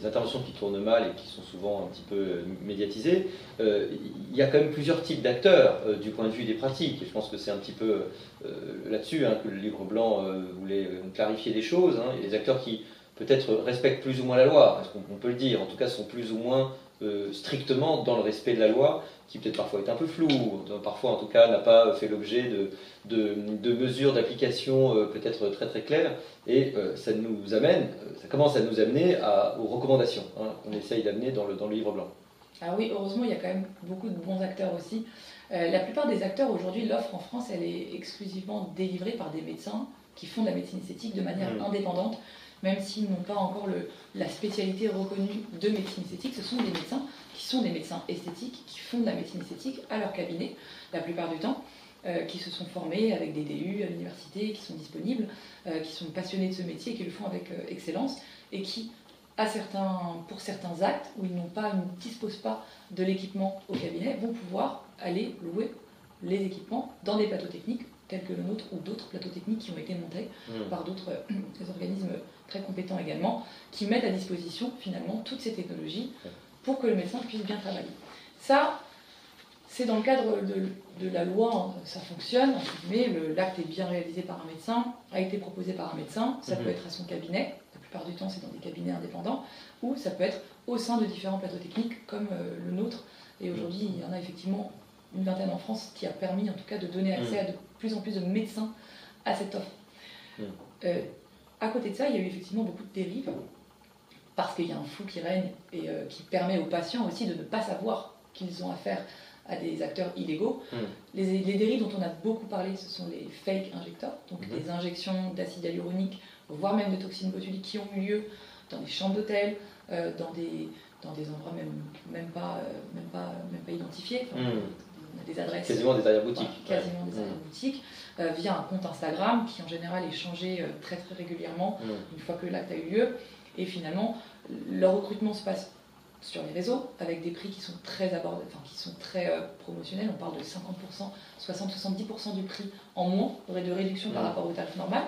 interventions qui tournent mal et qui sont souvent un petit peu médiatisées. il y a quand même plusieurs types d'acteurs du point de vue des pratiques je pense que c'est un petit peu là-dessus hein, que le livre blanc voulait clarifier des choses. Hein. Des acteurs qui peut-être respectent plus ou moins la loi, est-ce qu'on peut le dire, en tout cas sont plus ou moins euh, strictement dans le respect de la loi, qui peut-être parfois est un peu flou, parfois en tout cas n'a pas fait l'objet de, de, mesures d'application euh, peut-être très très claires, et euh, ça nous amène, ça commence à nous amener aux recommandations hein, qu'on essaye d'amener dans le, dans le livre blanc. Alors oui, heureusement, il y a quand même beaucoup de bons acteurs aussi. La plupart des acteurs aujourd'hui, l'offre en France, elle est exclusivement délivrée par des médecins qui font de la médecine esthétique de manière Mm. indépendante, même s'ils n'ont pas encore le- la spécialité reconnue de médecine esthétique. Ce sont des médecins qui sont des médecins esthétiques, qui font de la médecine esthétique à leur cabinet, la plupart du temps, euh, qui se sont formés avec des DU à l'université, qui sont disponibles, euh, qui sont passionnés de ce métier, qui le font avec euh, excellence, et qui, à certains, pour certains actes où ils n'ont pas, ils ne disposent pas de l'équipement au cabinet, vont pouvoir aller louer les équipements dans des plateaux techniques tels que le nôtre ou d'autres plateaux techniques qui ont été montés Mm. par d'autres organismes très compétents également, qui mettent à disposition finalement toutes ces technologies pour que le médecin puisse bien travailler. Ça, c'est dans le cadre de, de la loi, hein, ça fonctionne, le- l'acte est bien réalisé par un médecin, a été proposé par un médecin, ça Mhm. peut être à son cabinet, la plupart du temps c'est dans des cabinets indépendants, ou ça peut être au sein de différents plateaux techniques comme euh, le nôtre. Et aujourd'hui, il y en a effectivement une vingtaine en France qui a permis en tout cas de donner accès à de plus en plus de médecins à cette offre. Mhm. Euh, à côté de ça, il y a eu effectivement beaucoup de dérives, parce qu'il y a un flou qui règne et euh, qui permet aux patients aussi de ne pas savoir qu'ils ont affaire à des acteurs illégaux. Mm. Les, les dérives dont on a beaucoup parlé, ce sont les fake injecteurs, donc des injections d'acide hyaluronique, voire même de toxines botuliques qui ont eu lieu dans des chambres d'hôtel, euh, dans, des, dans des endroits même, même, pas, euh, même, pas, même pas identifiés. Enfin, Mm. On a des adresses Quasiment des arrière-boutiques. quasiment des arrière-boutiques, euh, via un compte Instagram qui en général est changé euh, très très régulièrement Mm. une fois que l'acte a eu lieu. Et finalement, leur recrutement se passe sur les réseaux avec des prix qui sont très abordables, enfin qui sont très euh, promotionnels. On parle de 50%, 60-70% du prix en moins de réduction par Mm. rapport au tarif normal.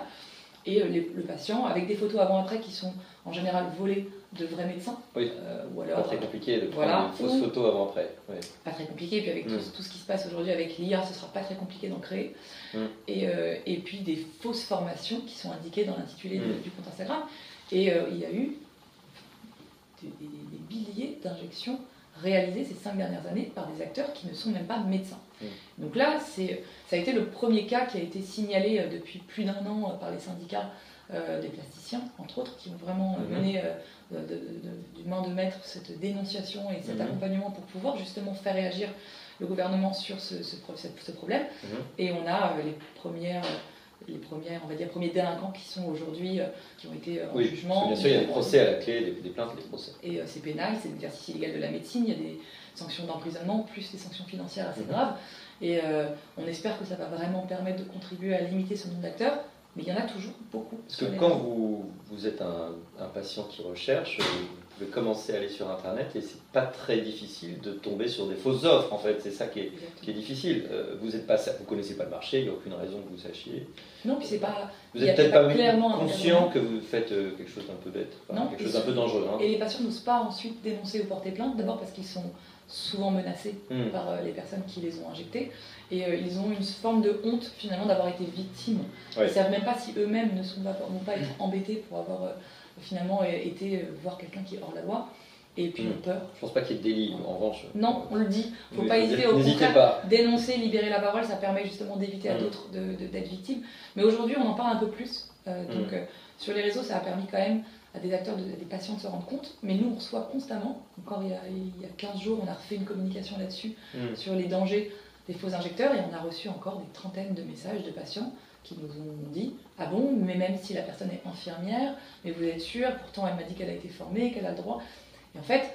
Et les- le patient avec des photos avant-après qui sont en général volées de vrais médecins. Oui. Euh, ou Pas alors très compliqué de prendre Voilà. une fausse photo avant-après. Ouais. pas très compliqué. Puis avec Mm. tout, tout ce qui se passe aujourd'hui avec l'IA, ce sera pas très compliqué d'en créer. Mm. Et, euh, et puis des fausses formations qui sont indiquées dans l'intitulé Mm. du compte Instagram. Et euh, il y a eu des, des- des milliers d'injections réalisées ces cinq dernières années par des acteurs qui ne sont même pas médecins. Donc là, c'est, ça a été le premier cas qui a été signalé depuis plus d'un an par les syndicats euh, des plasticiens, entre autres, qui ont vraiment euh, Mhm. mené euh, de, de- de- du main de maître cette dénonciation et cet Mhm. accompagnement pour pouvoir justement faire réagir le gouvernement sur ce, ce pro- ce- ce problème. Mhm. Et on a euh, les premières, les premières, on va dire, premiers délinquants qui sont aujourd'hui, euh, qui ont été en Oui, jugement. bien sûr, il y a des procès à la clé, des, des plaintes et des procès. Et euh, c'est pénal, c'est l'exercice illégal de la médecine, il y a des sanctions d'emprisonnement, plus des sanctions financières assez graves. Et euh, on espère que ça va vraiment permettre de contribuer à limiter ce nombre d'acteurs, mais il y en a toujours beaucoup. Parce que quand réseaux. vous, vous êtes un, un patient qui recherche, vous pouvez commencer à aller sur Internet et c'est pas très difficile de tomber sur des fausses offres en fait. C'est ça qui est, Exactement. qui est difficile. Euh, vous êtes pas, vous connaissez pas le marché, il n'y a aucune raison que vous sachiez. Non, puis c'est pas. Vous Il y a êtes peut-être pas pas, clairement conscient que vous faites euh, quelque chose d'un peu bête, enfin, Non, quelque chose d'un peu dangereux. hein. Et les patients n'osent pas ensuite dénoncer ou porter plainte, d'abord parce qu'ils sont souvent menacés Hmm. par euh, les personnes qui les ont injectés. Et euh, ils ont une forme de honte finalement d'avoir été victimes. Ouais. Ils ne savent même pas si eux-mêmes ne sont pas, vont pas être embêtés pour avoir euh, finalement été voir quelqu'un qui est hors la loi. Et puis Mm. ils ont peur. Je pense pas qu'il y ait de délit, en revanche. Non, on le dit. Faut Oui, pas faut hésiter dire- au contraire. pas. Dénoncer, libérer la parole, ça permet justement d'éviter à Mm. d'autres de- de- d'être victimes. Mais aujourd'hui, on en parle un peu plus. Euh, donc sur les réseaux, ça a permis quand même à des acteurs, de- des patients de se rendre compte. Mais nous, on reçoit constamment. Encore il y a, il y a 15 jours, on a refait une communication là-dessus Hmm. sur les dangers des faux injecteurs et on a reçu encore des trentaines de messages de patients qui nous ont dit Ah bon, mais même si la personne est infirmière, mais vous êtes sûr, pourtant elle m'a dit qu'elle a été formée, qu'elle a le droit. Et en fait,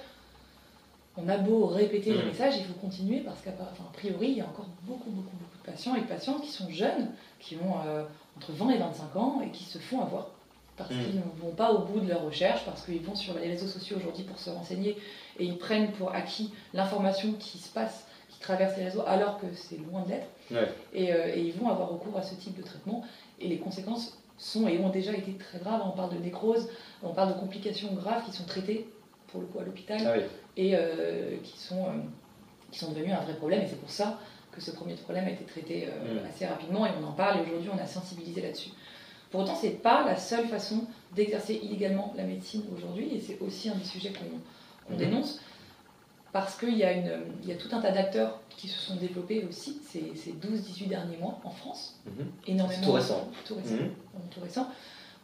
on a beau répéter les Mhm. messages, il faut continuer parce qu'à part- enfin, a priori, il y a encore beaucoup, beaucoup, beaucoup de patients et de patientes qui sont jeunes, qui ont euh, entre 20 et 25 ans et qui se font avoir parce Mhm. qu'ils ne vont pas au bout de leur recherche, parce qu'ils vont sur les réseaux sociaux aujourd'hui pour se renseigner et ils prennent pour acquis l'information qui se passe, qui traverse les réseaux, alors que c'est loin de l'être. Ouais. Et, euh, et ils vont avoir recours à ce type de traitement. Et les conséquences sont et ont déjà été très graves. On parle de nécrose, on parle de complications graves qui sont traitées, pour le coup, à l'hôpital, Ah oui. et euh, qui, sont, euh, qui sont devenues un vrai problème. Et c'est pour ça que ce premier problème a été traité euh, Mm. assez rapidement, et on en parle, et aujourd'hui, on a sensibilisé là-dessus. Pour autant, c'est pas la seule façon d'exercer illégalement la médecine aujourd'hui, et c'est aussi un des sujets qu'on Mhm. dénonce, parce qu'il y, a une- il y a tout un tas d'acteurs qui se sont développés aussi ces, ces 12-18 derniers mois en France, Mhm. énormément. C'est tout récent. Tout récent, Mhm. tout récent.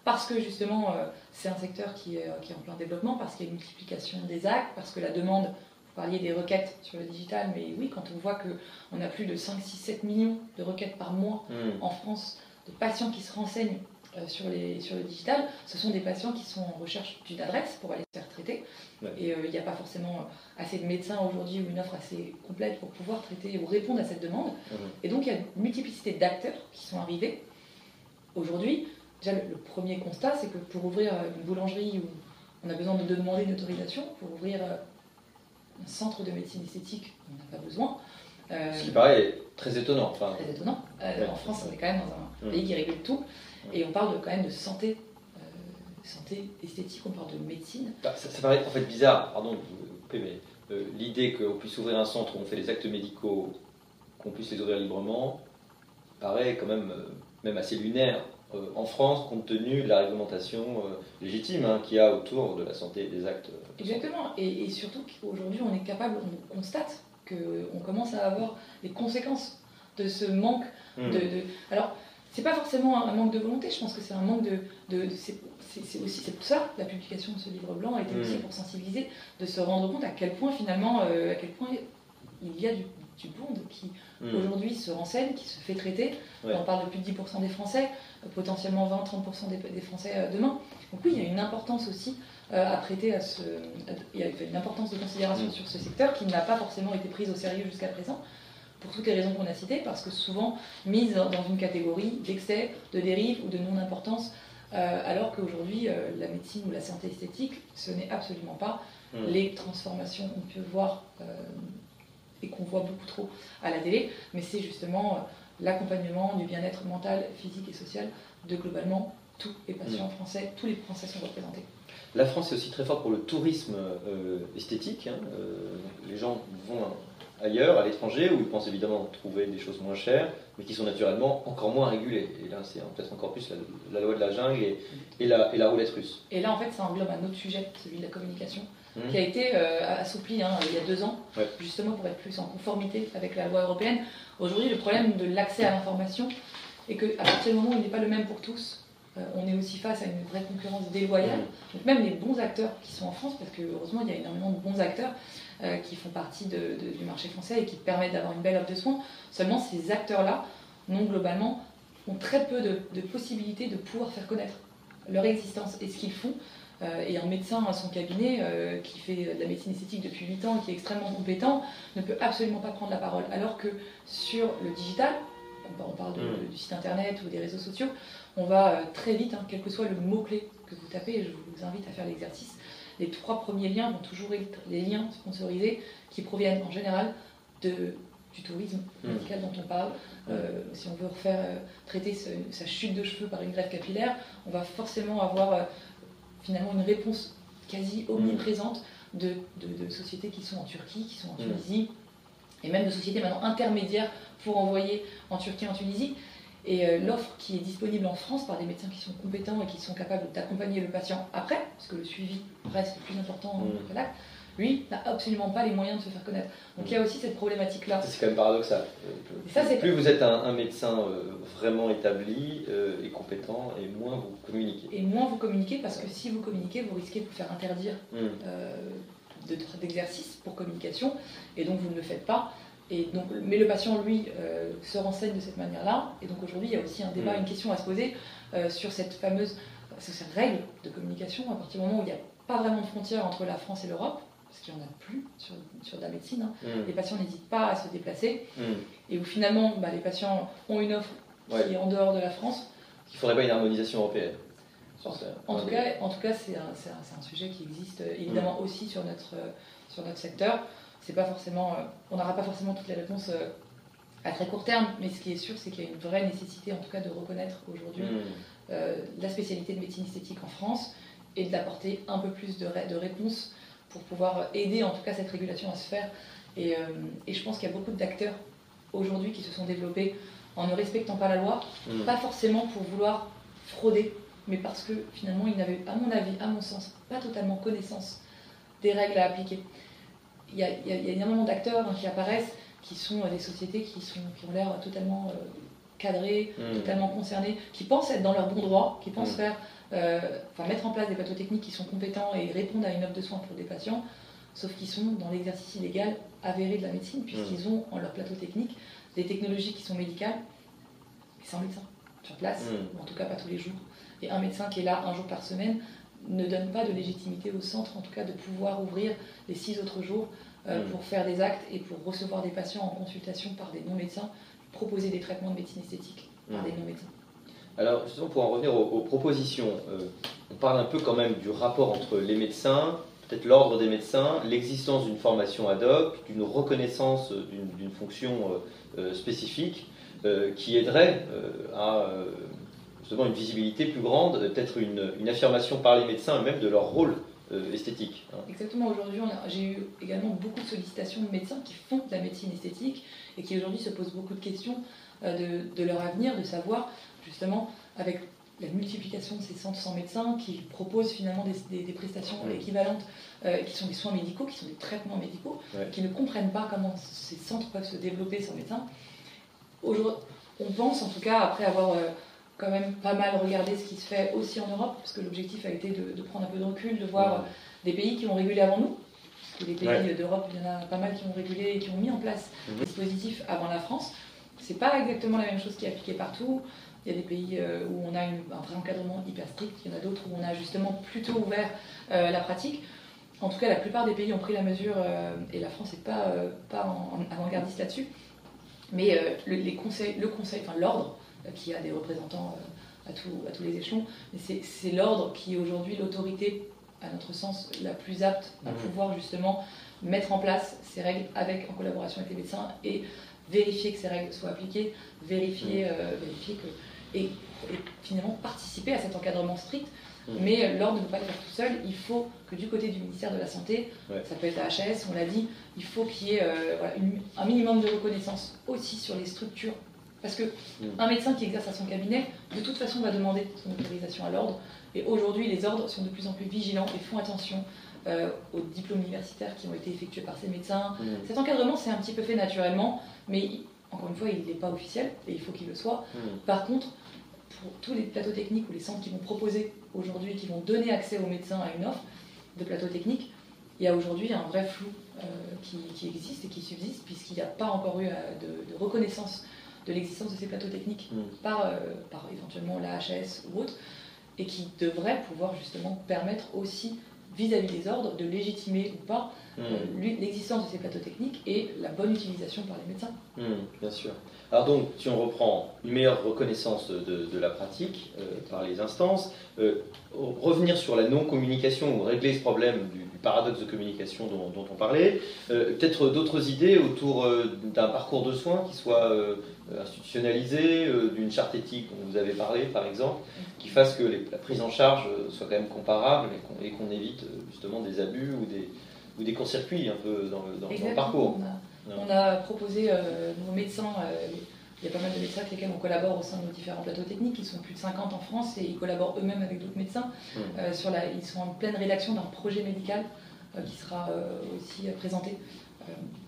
Parce que justement, euh, c'est un secteur qui est, qui est en plein développement, parce qu'il y a une multiplication des actes, parce que la demande, faut parliez des requêtes sur le digital, mais oui, quand on voit qu'on a plus de 5, 6, 7 millions de requêtes par mois Hmm. en France de patients qui se renseignent sur, les, sur le digital, ce sont des patients qui sont en recherche d'une adresse pour aller se faire traiter. Ouais. Et euh, il n'y a pas forcément assez de médecins aujourd'hui ou une offre assez complète pour pouvoir traiter ou répondre à cette demande. Et donc il y a une multiplicité d'acteurs qui sont arrivés. Aujourd'hui, déjà le, premier constat, c'est que pour ouvrir euh, une boulangerie où on a besoin de demander une autorisation, pour ouvrir euh, un centre de médecine esthétique, on n'a pas besoin. Euh, Ce qui paraît très étonnant. Enfin, très étonnant. Euh, Ouais. En France, on est quand même dans un pays qui régule tout. Et on parle quand même de santé, euh, santé esthétique, on parle de médecine. bah, ça, ça paraît en fait bizarre, pardon de vous couper, mais euh, l'idée qu'on puisse ouvrir un centre où on fait des actes médicaux, qu'on puisse les ouvrir librement, paraît quand même, euh, même assez lunaire en France, compte tenu de la réglementation légitime hein, qu'il y a autour de la santé et des actes. Exactement. Et, et surtout qu'aujourd'hui, on est capable, on constate qu'on commence à avoir les conséquences de ce manque Hmm. de, de- alors c'est pas forcément un manque de volonté je pense que c'est un manque de, de- de- c'est aussi c'est pour ça la publication de ce livre blanc a été Mm. aussi pour sensibiliser de se rendre compte à quel point finalement euh, à quel point il y a du, du monde qui Hmm. aujourd'hui se renseigne qui se fait traiter Ouais. on parle de plus de 10% des Français euh, potentiellement 20-30% des, des Français euh, demain donc oui il y a une importance aussi à prêter à ce à- il y a une importance de considération Mm. sur ce secteur qui n'a pas forcément été prise au sérieux jusqu'à présent pour toutes les raisons qu'on a citées, parce que souvent mise dans une catégorie d'excès, de dérive ou de non-importance, euh, alors qu'aujourd'hui, euh, la médecine ou la santé esthétique, ce n'est absolument pas Hmm. les transformations qu'on peut voir euh, et qu'on voit beaucoup trop à la télé, mais c'est justement l'accompagnement du bien-être mental, physique et social de globalement tous les patients français, tous les Français sont représentés. La France est aussi très forte pour le tourisme esthétique. hein. Les gens vont ailleurs, à l'étranger, où ils pensent évidemment trouver des choses moins chères, mais qui sont naturellement encore moins régulées. Et là, c'est peut-être encore plus la, la loi de la jungle et, et la, et la roulette russe. Et là, en fait, ça englobe un autre sujet, celui de la communication, Mhm. qui a été euh, assoupli hein, il y a deux ans, Ouais. justement pour être plus en conformité avec la loi européenne. Aujourd'hui, le problème de l'accès à l'information est qu'à partir du moment où il n'est pas le même pour tous, euh, on est aussi face à une vraie concurrence déloyale. Donc même les bons acteurs qui sont en France, parce que heureusement il y a énormément de bons acteurs qui font partie de- de- du marché français et qui permettent d'avoir une belle offre de soins, seulement ces acteurs-là n'ont globalement ont très peu de, de possibilités de pouvoir faire connaître leur existence et ce qu'ils font. Euh, et un médecin à son cabinet euh, qui fait de la médecine esthétique depuis 8 ans et qui est extrêmement compétent ne peut absolument pas prendre la parole. Alors que sur le digital, on parle de- Mm. du site internet ou des réseaux sociaux, on va euh, très vite, hein, quel que soit le mot-clé que vous tapez, et je vous invite à faire l'exercice, les trois premiers liens vont toujours être les liens sponsorisés qui proviennent en général de, du tourisme médical dont on parle. Euh, si on veut refaire euh, traiter ce- sa chute de cheveux par une greffe capillaire, on va forcément avoir euh, finalement une réponse quasi omniprésente de, de- de sociétés qui sont en Turquie, qui sont en Mm. Tunisie, et même de sociétés maintenant intermédiaires pour envoyer en Turquie, en Tunisie. Et euh, l'offre qui est disponible en France par des médecins qui sont compétents et qui sont capables d'accompagner le patient après, parce que le suivi reste le plus important Mm. que l'acte, lui n'a absolument pas les moyens de se faire connaître. Donc il y a aussi cette problématique-là. C'est quand même paradoxal. Ça, c'est- plus vous êtes un, un médecin euh, vraiment établi euh, et compétent, et moins vous communiquez. Et moins vous communiquez, parce que si vous communiquez, vous risquez de vous faire interdire euh, de- d'exercice pour communication, et donc vous ne le faites pas. Et donc, mais le patient, lui, euh, se renseigne de cette manière-là. Et donc aujourd'hui, il y a aussi un débat, Mm. une question à se poser euh, sur cette fameuse sur cette règle de communication, à partir du moment où il n'y a pas vraiment de frontière entre la France et l'Europe, parce qu'il n'y en a plus sur, sur la médecine, hein. Hmm. les patients n'hésitent pas à se déplacer, Hmm. et où finalement, bah, les patients ont une offre Ouais. qui est en dehors de la France. Il ne faudrait pas une harmonisation européenne. En tout cas, en tout cas c'est un, un- sujet qui existe euh, évidemment aussi sur notre, sur notre secteur. C'est pas forcément, euh, on n'aura pas forcément toutes les réponses euh, à très court terme, mais ce qui est sûr, c'est qu'il y a une vraie nécessité, en tout cas, de reconnaître aujourd'hui Hmm. euh, la spécialité de médecine esthétique en France et d'apporter un peu plus de, ré- de réponses pour pouvoir aider en tout cas cette régulation à se faire. Et, euh, et je pense qu'il y a beaucoup d'acteurs aujourd'hui qui se sont développés en ne respectant pas la loi, Hmm. pas forcément pour vouloir frauder, mais parce que finalement ils n'avaient, à mon avis, à mon sens, pas totalement connaissance des règles à appliquer. Il y a, il y énormément d'acteurs hein, qui apparaissent, qui sont euh, des sociétés qui, sont, qui ont l'air totalement euh, cadrées, Hmm. totalement concernés, qui pensent être dans leur bon droit, qui pensent Mm. faire, euh, enfin, mettre en place des plateaux techniques qui sont compétents et répondent à une offre de soins pour des patients, sauf qu'ils sont dans l'exercice illégal avéré de la médecine, puisqu'ils ont en leur plateau technique des technologies qui sont médicales, mais sans médecin sur place, ou en tout cas pas tous les jours. Et un médecin qui est là un jour par semaine ne donne pas de légitimité au centre, en tout cas de pouvoir ouvrir les six autres jours euh, pour faire des actes et pour recevoir des patients en consultation par des non-médecins, proposer des traitements de médecine esthétique par des non-médecins. Alors justement pour en revenir aux, propositions, euh, on parle un peu quand même du rapport entre les médecins, peut-être l'ordre des médecins, l'existence d'une formation ad hoc, d'une reconnaissance d'une fonction euh, spécifique qui aiderait à justement une visibilité plus grande, peut-être une, une, affirmation par les médecins même de leur rôle euh, esthétique. Hein. Exactement, aujourd'hui j'ai eu également beaucoup de sollicitations de médecins qui font de la médecine esthétique et qui aujourd'hui se posent beaucoup de questions euh, de, leur avenir, de savoir justement avec la multiplication de ces centres sans médecins qui proposent finalement des, prestations équivalentes, euh, qui sont des soins médicaux, qui sont des traitements médicaux, qui ne comprennent pas comment ces centres peuvent se développer sans médecins. On pense en tout cas, après avoir quand même pas mal regarder ce qui se fait aussi en Europe, parce que l'objectif a été de, prendre un peu de recul, de voir des pays qui ont régulé avant nous. Parce que les pays d'Europe, il y en a pas mal qui ont régulé et qui ont mis en place mhm. des dispositifs avant la France. C'est pas exactement la même chose qui est appliquée partout. Il y a des pays euh, où on a un vrai encadrement hyper strict, il y en a d'autres où on a justement plutôt ouvert euh, la pratique. En tout cas, la plupart des pays ont pris la mesure, euh, et la France n'est pas, pas en, avant-gardiste là-dessus. Mais le, les conseils, le conseil, enfin l'ordre, qui a des représentants euh, à, à tous les échelons. Mais c'est l'ordre qui est aujourd'hui l'autorité, à notre sens, la plus apte à mmh. pouvoir justement mettre en place ces règles avec, en collaboration avec les médecins et vérifier que ces règles soient appliquées, vérifier, mmh. euh, vérifier que, et, finalement participer à cet encadrement strict. Mmh. Mais l'ordre ne peut pas le faire tout seul. Il faut que du côté du ministère de la Santé, ça peut être la HS, on l'a dit, il faut qu'il y ait euh, un minimum de reconnaissance aussi sur les structures parce qu'un mm. médecin qui exerce à son cabinet, de toute façon, va demander son autorisation à l'ordre. Et aujourd'hui, les ordres sont de plus en plus vigilants et font attention euh, aux diplômes universitaires qui ont été effectués par ces médecins. Mm. Cet encadrement, c'est un petit peu fait naturellement, mais encore une fois, il n'est pas officiel et il faut qu'il le soit. Mm. Par contre, pour tous les plateaux techniques ou les centres qui vont proposer aujourd'hui, qui vont donner accès aux médecins à une offre de plateau technique, il y a aujourd'hui un vrai flou euh, qui, existe et qui subsiste, puisqu'il n'y a pas encore eu euh, de, de reconnaissance de l'existence de ces plateaux techniques mm. par, euh, par éventuellement la ou autre, et qui devrait pouvoir justement permettre aussi vis-à-vis des ordres de légitimer ou pas mm. euh, l'existence de ces plateaux techniques et la bonne utilisation par les médecins. Mm, bien sûr. Alors donc, si on reprend une meilleure reconnaissance de, la pratique euh, par les instances, revenir sur la non-communication ou régler ce problème du, paradoxe de communication dont, on parlait. Euh, peut-être d'autres idées autour euh, d'un parcours de soins qui soit euh, institutionnalisé, d'une charte éthique dont vous avez parlé par exemple, qui fasse que la prise en charge soit quand même comparable et qu'on évite justement des abus ou des, ou des courts-circuits un peu dans le, parcours. On a, proposé nos médecins il y a pas mal de médecins avec lesquels on collabore au sein de nos différents plateaux techniques. Ils sont plus de 50 en France et ils collaborent eux-mêmes avec d'autres médecins. Mmh. Euh, sur la, ils sont en pleine rédaction d'un projet médical euh, qui sera euh, aussi présenté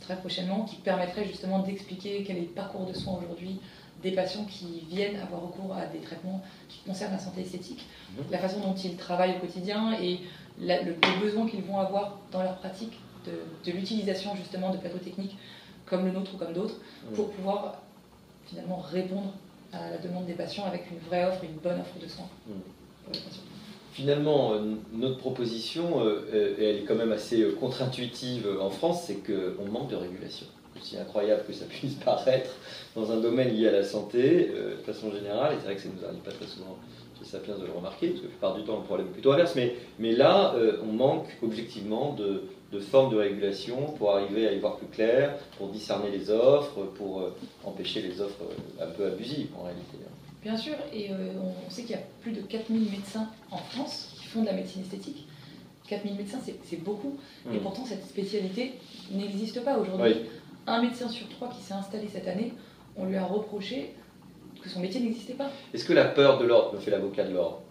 très prochainement, qui permettrait justement d'expliquer quel est le parcours de soins aujourd'hui des patients qui viennent avoir recours à des traitements qui concernent la santé esthétique, mmh. la façon dont ils travaillent au quotidien et le, les besoins qu'ils vont avoir dans leur pratique de, de l'utilisation justement de plateaux techniques comme le nôtre ou comme d'autres, pour pouvoir finalement répondre à la demande des patients avec une vraie offre, une bonne offre de soins. Finalement, euh, notre proposition, euh, elle est quand même assez euh, contre-intuitive en France, c'est qu'on manque de régulation. Aussi incroyable que ça puisse paraître dans un domaine lié à la santé, de façon générale, et c'est vrai que ça ne nous arrive pas très souvent chez Sapiens de le remarquer, parce que la plupart du temps, le problème est plutôt inverse, mais, mais là, on manque objectivement de, de formes de régulation pour arriver à y voir plus clair, pour discerner les offres, pour euh, empêcher les offres euh, un peu abusives en réalité. Bien sûr, et euh, on sait qu'il y a plus de 4000 médecins en France qui font de la médecine esthétique. 4000 médecins, c'est beaucoup, et hmm. pourtant cette spécialité n'existe pas aujourd'hui. Un médecin sur trois qui s'est installé cette année, on lui a reproché que son métier n'existait pas. Est-ce que la peur de l'ordre, me fait l'avocat de l'ordre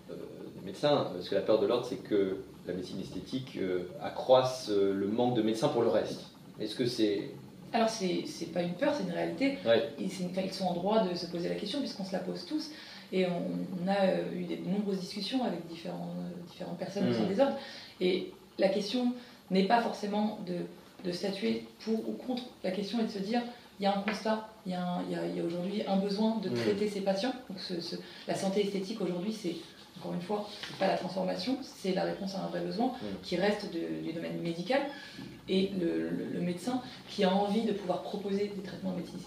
médecins, est-ce que la peur de l'ordre, c'est que la médecine esthétique euh, accroisse euh, le manque de médecins pour le reste Est-ce que c'est... Alors, c'est pas une peur, c'est une réalité. Ils, sont en droit de se poser la question, puisqu'on se la pose tous. Et on, a euh, eu de nombreuses discussions avec différents, différentes personnes au sein mmh. des ordres. Et la question n'est pas forcément de, de statuer pour ou contre. La question est de se dire, il y a un constat, il y a, un- il y a- il y a aujourd'hui un besoin de Mm. traiter ces patients. Donc ce- ce- la santé esthétique aujourd'hui, c'est encore une fois, c'est pas la transformation, c'est la réponse à un vrai besoin qui reste de- du domaine médical. Et le, le- le médecin qui a envie de pouvoir proposer des traitements de médecine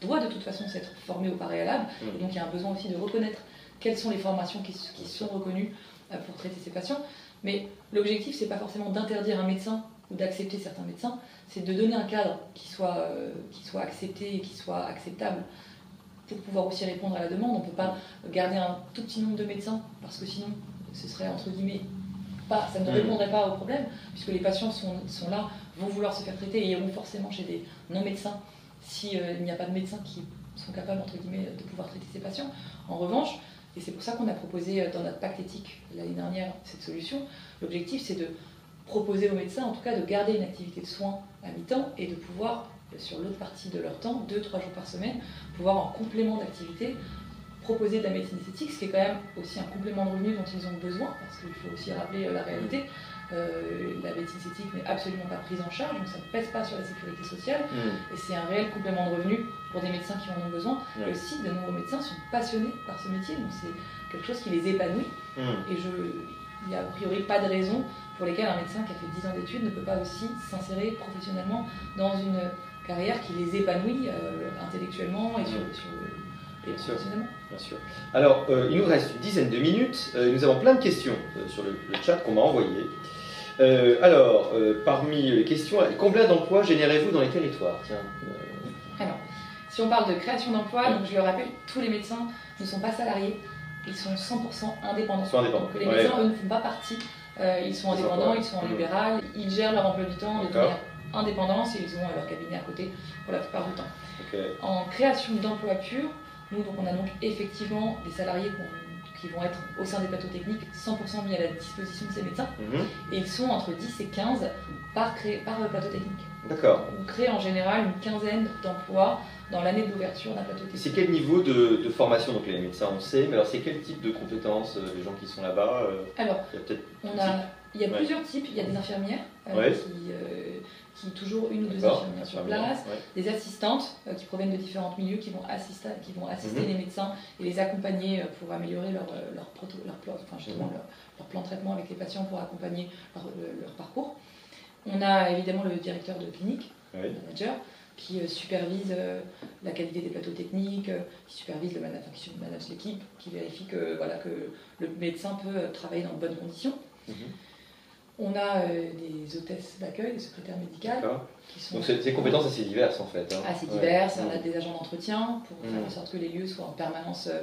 doit de toute façon s'être formé au préalable. Et donc il y a un besoin aussi de reconnaître quelles sont les formations qui sont reconnues euh, pour traiter ces patients. Mais l'objectif, c'est pas forcément d'interdire un médecin ou d'accepter certains médecins, c'est de donner un cadre qui soit, euh, qui soit accepté et qui soit acceptable pour pouvoir aussi répondre à la demande. On ne peut pas garder un tout petit nombre de médecins parce que sinon, ce serait entre guillemets pas, ça ne répondrait pas au problème puisque les patients sont, sont là, vont vouloir se faire traiter et iront forcément chez des non-médecins s'il n'y a pas de médecins qui sont capables entre guillemets de pouvoir traiter ces patients. En revanche, et c'est pour ça qu'on a proposé euh, dans notre pacte éthique l'année dernière cette solution, l'objectif c'est de proposer aux médecins en tout cas de garder une activité de soins à mi-temps et de pouvoir, euh, sur l'autre partie de leur temps, 2-3 jours par semaine, pouvoir en complément d'activité proposer de la médecine esthétique, ce qui est quand même aussi un complément de revenu dont ils ont besoin, parce qu'il faut aussi rappeler euh, la réalité. Euh, la médecine esthétique n'est absolument pas prise en charge, donc ça ne pèse pas sur la sécurité sociale, Mm. et c'est un réel complément de revenu pour des médecins qui en ont besoin. Et aussi, de nombreux médecins sont passionnés par ce métier, donc c'est quelque chose qui les épanouit. Mm. Et je, il n'y a a priori pas de raison pour lesquelles un médecin qui a fait 10 ans d'études ne peut pas aussi s'insérer professionnellement dans une carrière qui les épanouit euh, intellectuellement et, sur, Bien sûr. professionnellement. Bien sûr. Alors, euh, il nous reste une dizaine de minutes. Euh, nous avons plein de questions euh, sur le, le chat qu'on m'a envoyé. Alors, parmi les questions, combien d'emplois générez-vous dans les territoires? Tiens, Alors, si on parle de création d'emplois, donc je le rappelle, tous les médecins ne sont pas salariés, ils sont 100% indépendants. Ils sont indépendants, Donc les ouais. médecins, eux, ne font pas partie. Ils sont indépendants, ils sont en libéral, ils gèrent leur emploi du temps de D'accord. manière indépendance et ils ont leur cabinet à côté pour la plupart du temps. En création d'emplois purs, nous, donc, on a donc effectivement des salariés qui vont être au sein des plateaux techniques 100% mis à la disposition de ces médecins Mhm. et ils sont entre 10 et 15 par, cré- par plateau technique. D'accord. On crée en général une quinzaine d'emplois dans l'année d'ouverture d'un plateau technique. C'est quel niveau de, de formation? Donc les médecins, on sait, mais alors c'est quel type de compétences euh, les gens qui sont là-bas euh, Alors, Il y a on a, il y a Ouais. plusieurs types. Il y a des infirmières euh, Ouais. qui, qui toujours une ou deux infirmières sur place, ouais. des assistantes euh, qui proviennent de différents milieux qui vont assister, qui vont assister Mhm. les médecins et les accompagner euh, pour améliorer leur, euh, leur, proto- leur plan, enfin, justement, Mhm. leur, leur plan de traitement avec les patients pour accompagner leur, le- leur parcours. On a évidemment le directeur de clinique, le manager, qui supervise la qualité des plateaux techniques, qui supervise le manage, qui manage l'équipe, qui vérifie que, voilà, que le médecin peut travailler dans de bonnes conditions. Mhm. On a euh, des hôtesses d'accueil, des secrétaires médicales, qui sont Donc c'est des compétences assez diverses en fait. hein. assez Ouais. diverses. On a Mhm. des agents d'entretien pour faire en sorte que les lieux soient en permanence euh,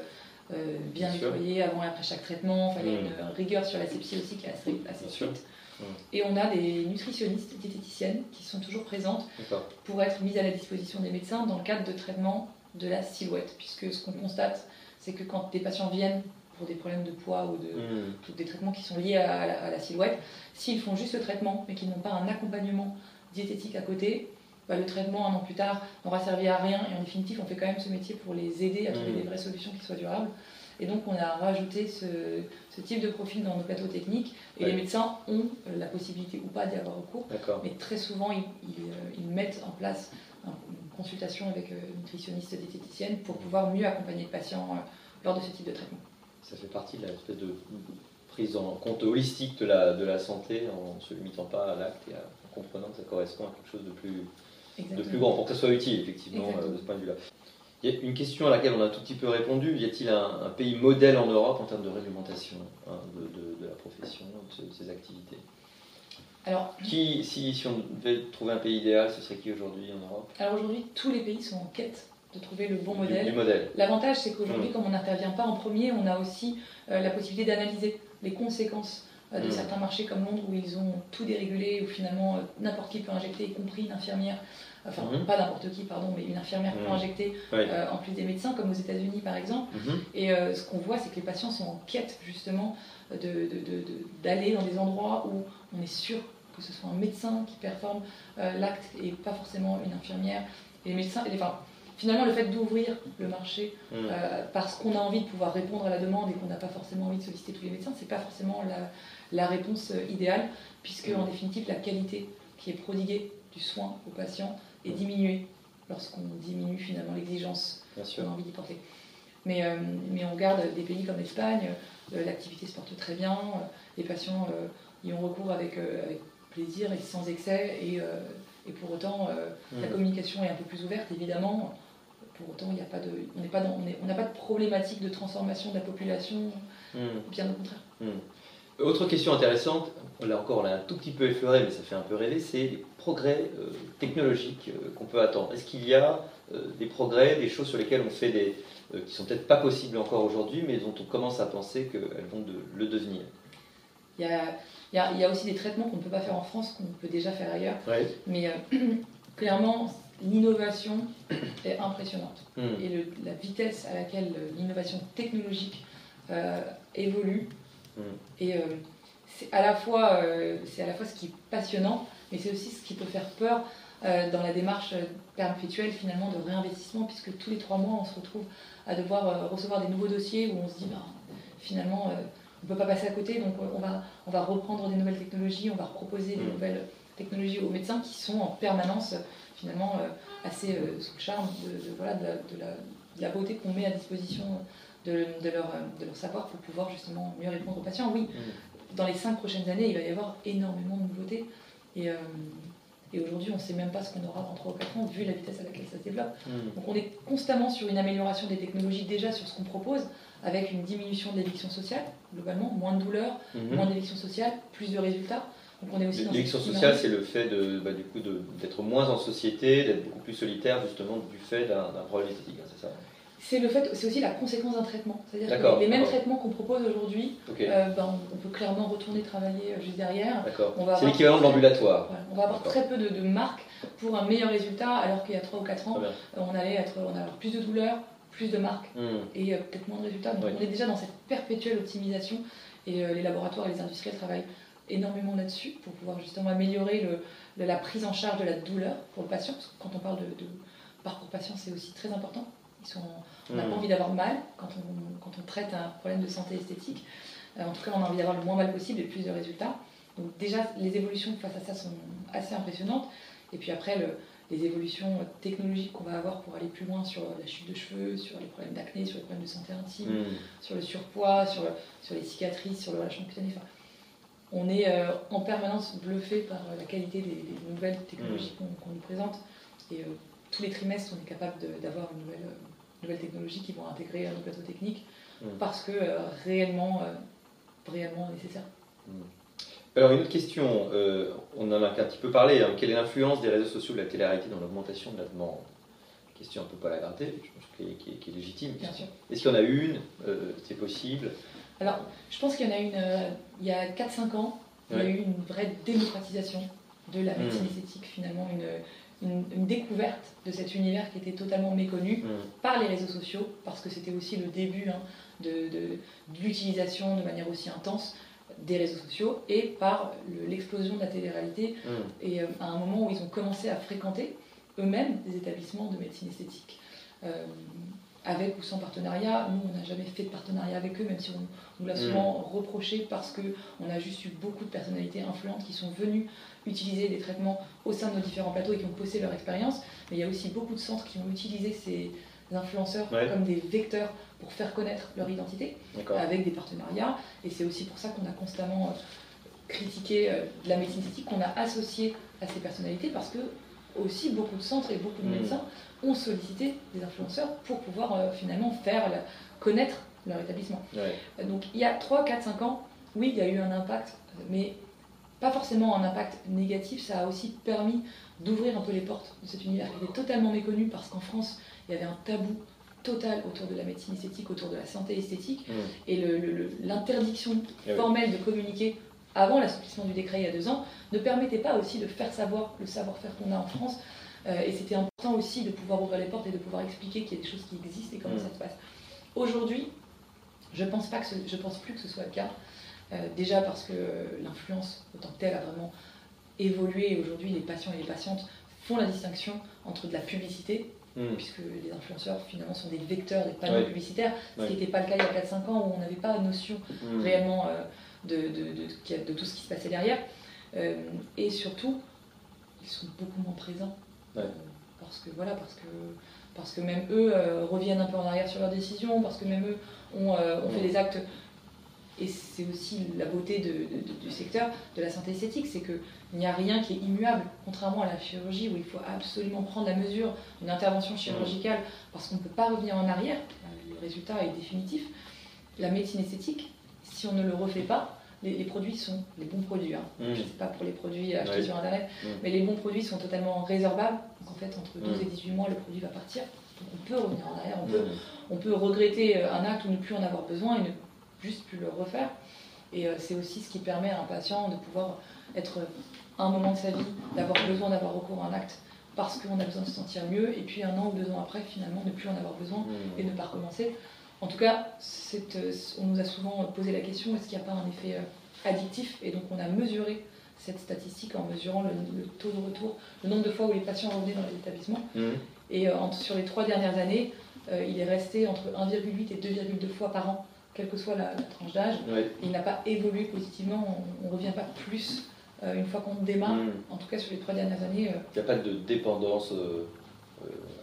euh, bien sûr. nettoyés avant et après chaque traitement. Enfin, il y a Mhm. une rigueur sur l'asepsie aussi qui est assez, stricte. Et on a des nutritionnistes, diététiciennes qui sont toujours présentes pour être mises à la disposition des médecins dans le cadre de traitement de la silhouette. Puisque ce qu'on constate, c'est que quand des patients viennent pour des problèmes de poids ou de, tous des traitements qui sont liés à la, à la silhouette, s'ils font juste le traitement mais qu'ils n'ont pas un accompagnement diététique à côté, bah, le traitement un an plus tard n'aura servi à rien et en définitive on fait quand même ce métier pour les aider à trouver Mhm. des vraies solutions qui soient durables. Et donc on a rajouté ce, ce type de profil dans nos plateaux techniques et Ouais. les médecins ont la possibilité ou pas d'y avoir recours, mais très souvent ils, ils, euh, ils mettent en place un- une consultation avec euh, une nutritionniste diététicienne pour pouvoir mieux accompagner le patient euh, lors de ce type de traitement. Ça fait partie de l'espèce de prise en compte holistique de la, de la santé en ne se limitant pas à l'acte et à- en comprenant que ça correspond à quelque chose de plus, de plus grand pour que ça soit utile effectivement euh, de ce point de vue-là. Il y a une question à laquelle on a un tout petit peu répondu. Y a-t-il un, un pays modèle en Europe en termes de réglementation hein, de, de- de la profession, de, ces activités? Alors, qui, si, si on devait trouver un pays idéal, ce serait qui aujourd'hui en Europe? Alors aujourd'hui, tous les pays sont en quête de trouver le bon modèle. L'avantage, c'est qu'aujourd'hui, Mm. comme on n'intervient pas en premier, on a aussi euh, la possibilité d'analyser les conséquences euh, de Mm. certains marchés comme Londres, où ils ont tout dérégulé, où finalement euh, n'importe qui peut injecter, y compris une infirmière, enfin Mhm. pas n'importe qui, pardon, mais une infirmière peut Mm. injecter en plus des médecins, comme aux États-Unis par exemple. Mhm. Et ce qu'on voit, c'est que les patients sont en quête justement de- de- de- de- d'aller dans des endroits où on est sûr que ce soit un médecin qui performe l'acte et pas forcément une infirmière. Et les médecins, et les- enfin, finalement, le fait d'ouvrir le marché mm. parce qu'on a envie de pouvoir répondre à la demande et qu'on n'a pas forcément envie de solliciter tous les médecins, c'est pas forcément la, la réponse idéale, puisque en définitive, la qualité qui est prodiguée du soin aux patients est diminuée lorsqu'on diminue finalement l'exigence qu'on a envie d'y porter. Mais, euh, mais on regarde des pays comme l'Espagne, euh, l'activité se porte très bien, euh, les patients y ont recours avec, avec, plaisir et sans excès, et, et pour autant la communication est un peu plus ouverte évidemment. Pour autant, il n'y a pas de, on n'a pas, on pas de problématique de transformation de la population, mmh. bien au contraire. Mmh. Autre question intéressante, là encore on l'a un tout petit peu effleuré, mais ça fait un peu rêver, c'est les progrès euh, technologiques euh, qu'on peut attendre. Est-ce qu'il y a euh, des progrès, des choses sur lesquelles on fait des. qui sont peut-être pas possibles encore aujourd'hui, mais dont on commence à penser qu'elles vont de, le devenir? Il y, a, il, y a, aussi des traitements qu'on ne peut pas faire en France, qu'on peut déjà faire ailleurs. Mais clairement, l'innovation est impressionnante. Hmm. Et la vitesse à laquelle l'innovation technologique évolue, Mm. Et euh, c'est à, la fois, euh, c'est à la fois ce qui est passionnant, mais c'est aussi ce qui peut faire peur euh, dans la démarche perpétuelle finalement de réinvestissement, puisque tous les trois mois on se retrouve à devoir recevoir des nouveaux dossiers où on se dit ben, finalement on ne peut pas passer à côté, donc on va, on va reprendre des nouvelles technologies, on va proposer des mm. nouvelles technologies aux médecins qui sont en permanence finalement assez sous le charme de, voilà, de, la, de la, beauté qu'on met à disposition de, leur, de, leur, savoir pour pouvoir justement mieux répondre aux patients. Oui, mm. dans les cinq prochaines années, il va y avoir énormément de nouveautés. Et, euh, et aujourd'hui, on ne sait même pas ce qu'on aura dans 3 ou 4 ans, vu la vitesse à laquelle ça se développe. Mm. Donc on est constamment sur une amélioration des technologies, déjà sur ce qu'on propose, avec une diminution de l'éviction sociale, globalement, moins de douleur, mm-hmm. moins d'éviction sociale, plus de résultats. L'éviction sociale, c'est le fait de, bah, du coup, d'être moins en société, d'être beaucoup plus solitaire, justement, du fait d'un problème esthétique, hein, c'est ça c'est le fait, c'est aussi la conséquence d'un traitement. C'est-à-dire que les mêmes traitements qu'on propose aujourd'hui, euh, ben, on peut clairement retourner travailler euh, juste derrière. C'est l'équivalent de l'ambulatoire. on va avoir très peu de, marques pour un meilleur résultat, alors qu'il y a 3 ou 4 ans, on allait être, on avoir plus de douleurs, plus de marques hmm. et euh, peut-être moins de résultats. Donc on est déjà dans cette perpétuelle optimisation et les laboratoires et les industriels travaillent énormément là-dessus pour pouvoir justement améliorer le, la prise en charge de la douleur pour le patient. Parce que quand on parle de, de parcours patient, c'est aussi très important on n'a pas hmm. envie d'avoir mal quand on, quand on, traite un problème de santé esthétique. Euh, en tout cas, on a envie d'avoir le moins mal possible et plus de résultats. Donc déjà, les évolutions face à ça sont assez impressionnantes. Et puis après, les évolutions technologiques qu'on va avoir pour aller plus loin sur la chute de cheveux, sur les problèmes d'acné, sur les problèmes de santé intime, hmm. sur le surpoids, sur, sur les cicatrices, sur le relâchement cutané. On est euh, en permanence bluffé par la qualité des, nouvelles technologies hmm. qu'on nous présente. Et euh, tous les trimestres, on est capable d'avoir une nouvelle nouvelles technologies qui vont intégrer nos plateaux techniques mm. parce que euh, réellement, euh, réellement nécessaire. Mm. Alors une autre question, euh, on en a un petit peu parlé, hein. quelle est l'influence des réseaux sociaux de la télé-réalité dans l'augmentation de la demande? Question un peu pas la gratter, je pense qui est, est légitime. Est-ce qu'il y en a une? C'est possible? Alors je pense qu'il y en a une, il y a 4-5 ans, il y a eu une vraie démocratisation de la médecine mm. esthétique finalement, une, une, découverte de cet univers qui était totalement méconnu mm. par les réseaux sociaux, parce que c'était aussi le début hein, de, l'utilisation de manière aussi intense des réseaux sociaux, et par l'explosion de la télé-réalité, mm. et euh, à un moment où ils ont commencé à fréquenter eux-mêmes des établissements de médecine esthétique. Euh, avec ou sans partenariat. Nous, on n'a jamais fait de partenariat avec eux, même si on nous l'a mm. souvent reproché parce qu'on a juste eu beaucoup de personnalités influentes qui sont venues utiliser des traitements au sein de nos différents plateaux et qui ont posté leur expérience. Mais il y a aussi beaucoup de centres qui ont utilisé ces influenceurs comme des vecteurs pour faire connaître leur identité avec des partenariats. Et c'est aussi pour ça qu'on a constamment euh, critiqué euh, la médecine esthétique qu'on a associée à ces personnalités parce que aussi beaucoup de centres et beaucoup de mm. médecins ont sollicité des influenceurs pour pouvoir euh, finalement faire connaître leur établissement. Donc il y a 3, 4, 5 ans, oui, il y a eu un impact, mais pas forcément un impact négatif, ça a aussi permis d'ouvrir un peu les portes de cet univers qui était totalement méconnu parce qu'en France, il y avait un tabou total autour de la médecine esthétique, autour de la santé esthétique, mm. et l'interdiction eh formelle de communiquer avant l'assouplissement du décret il y a deux ans ne permettait pas aussi de faire savoir le savoir-faire qu'on a en France. Euh, et c'était important aussi de pouvoir ouvrir les portes et de pouvoir expliquer qu'il y a des choses qui existent et comment mm. ça se passe. Aujourd'hui, je ne pense, pas que je pense plus que ce soit le cas. Euh, déjà parce que l'influence autant que telle a vraiment évolué. Aujourd'hui, les patients et les patientes font la distinction entre de la publicité Mm. puisque les influenceurs finalement sont des vecteurs des panneaux publicitaires, ce qui n'était pas le cas il y a 4-5 ans où on n'avait pas notion Mm. réellement euh, de, de, de, de- de tout ce qui se passait derrière. Euh, et surtout, ils sont beaucoup moins présents. Ouais. Euh, parce que voilà, parce que, parce que même eux euh, reviennent un peu en arrière sur leurs décisions, parce que même eux ont, ont fait des actes. Et c'est aussi la beauté du secteur de la santé esthétique, c'est qu'il n'y a rien qui est immuable, contrairement à la chirurgie où il faut absolument prendre la mesure d'une intervention chirurgicale parce qu'on ne peut pas revenir en arrière, le résultat est définitif. La médecine esthétique, si on ne le refait pas, les, les produits sont les bons produits. hein. Mm. Je ne sais pas pour les produits achetés sur Internet, Mm. mais les bons produits sont totalement résorbables. Donc en fait, entre 12 Mm. et 18 mois, le produit va partir. Donc on peut revenir en arrière, on peut, on peut regretter euh, un acte ou ne plus en avoir besoin et ne juste plus le refaire. Et euh, c'est aussi ce qui permet à un patient de pouvoir être à un moment de sa vie, d'avoir besoin d'avoir recours à un acte parce qu'on a besoin de se sentir mieux, et puis un an ou deux ans après, finalement, ne plus en avoir besoin et ne pas recommencer. En tout cas, euh, on nous a souvent posé la question est-ce qu'il n'y a pas un effet euh, addictif? Et donc, on a mesuré cette statistique en mesurant le, le taux de retour, le nombre de fois où les patients revenaient dans les établissements. Mm. Et euh, sur les trois dernières années, euh, il est resté entre 1,8 et 2,2 fois par an, quelle que soit la, la tranche d'âge. Il n'a pas évolué positivement, on ne revient pas plus euh, une fois qu'on démarre. Mm. En tout cas, sur les trois dernières années, Il n'y a pas de dépendance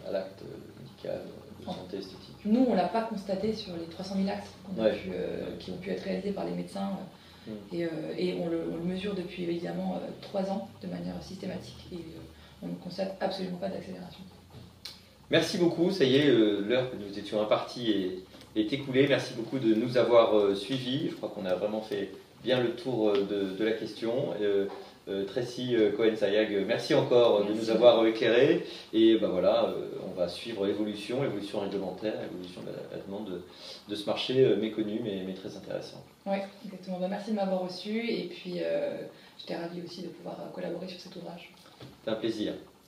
à l'acte médical de santé esthétique. Nous, on ne l'a pas constaté sur les 300 000 actes qu'on a Ouais. pu, euh, qui ont pu être réalisés par les médecins. euh, Mm. Et, euh, et on, le, on le mesure depuis évidemment euh, trois ans de manière systématique. Et on ne constate absolument pas d'accélération. Merci beaucoup, ça y est, l'heure que nous étions impartie est, est écoulée. Merci beaucoup de nous avoir suivis. Je crois qu'on a vraiment fait bien le tour de, de la question. Euh, Tracy euh, Cohen-Sayag, euh, merci encore de nous avoir éclairés. Et ben voilà, on va suivre l'évolution, l'évolution réglementaire, l'évolution de la, la demande de, de ce marché méconnu mais, mais très intéressant. Oui, exactement. Ben, merci de m'avoir reçu. Et puis, euh, j'étais ravie aussi de pouvoir collaborer sur cet ouvrage. C'est un plaisir.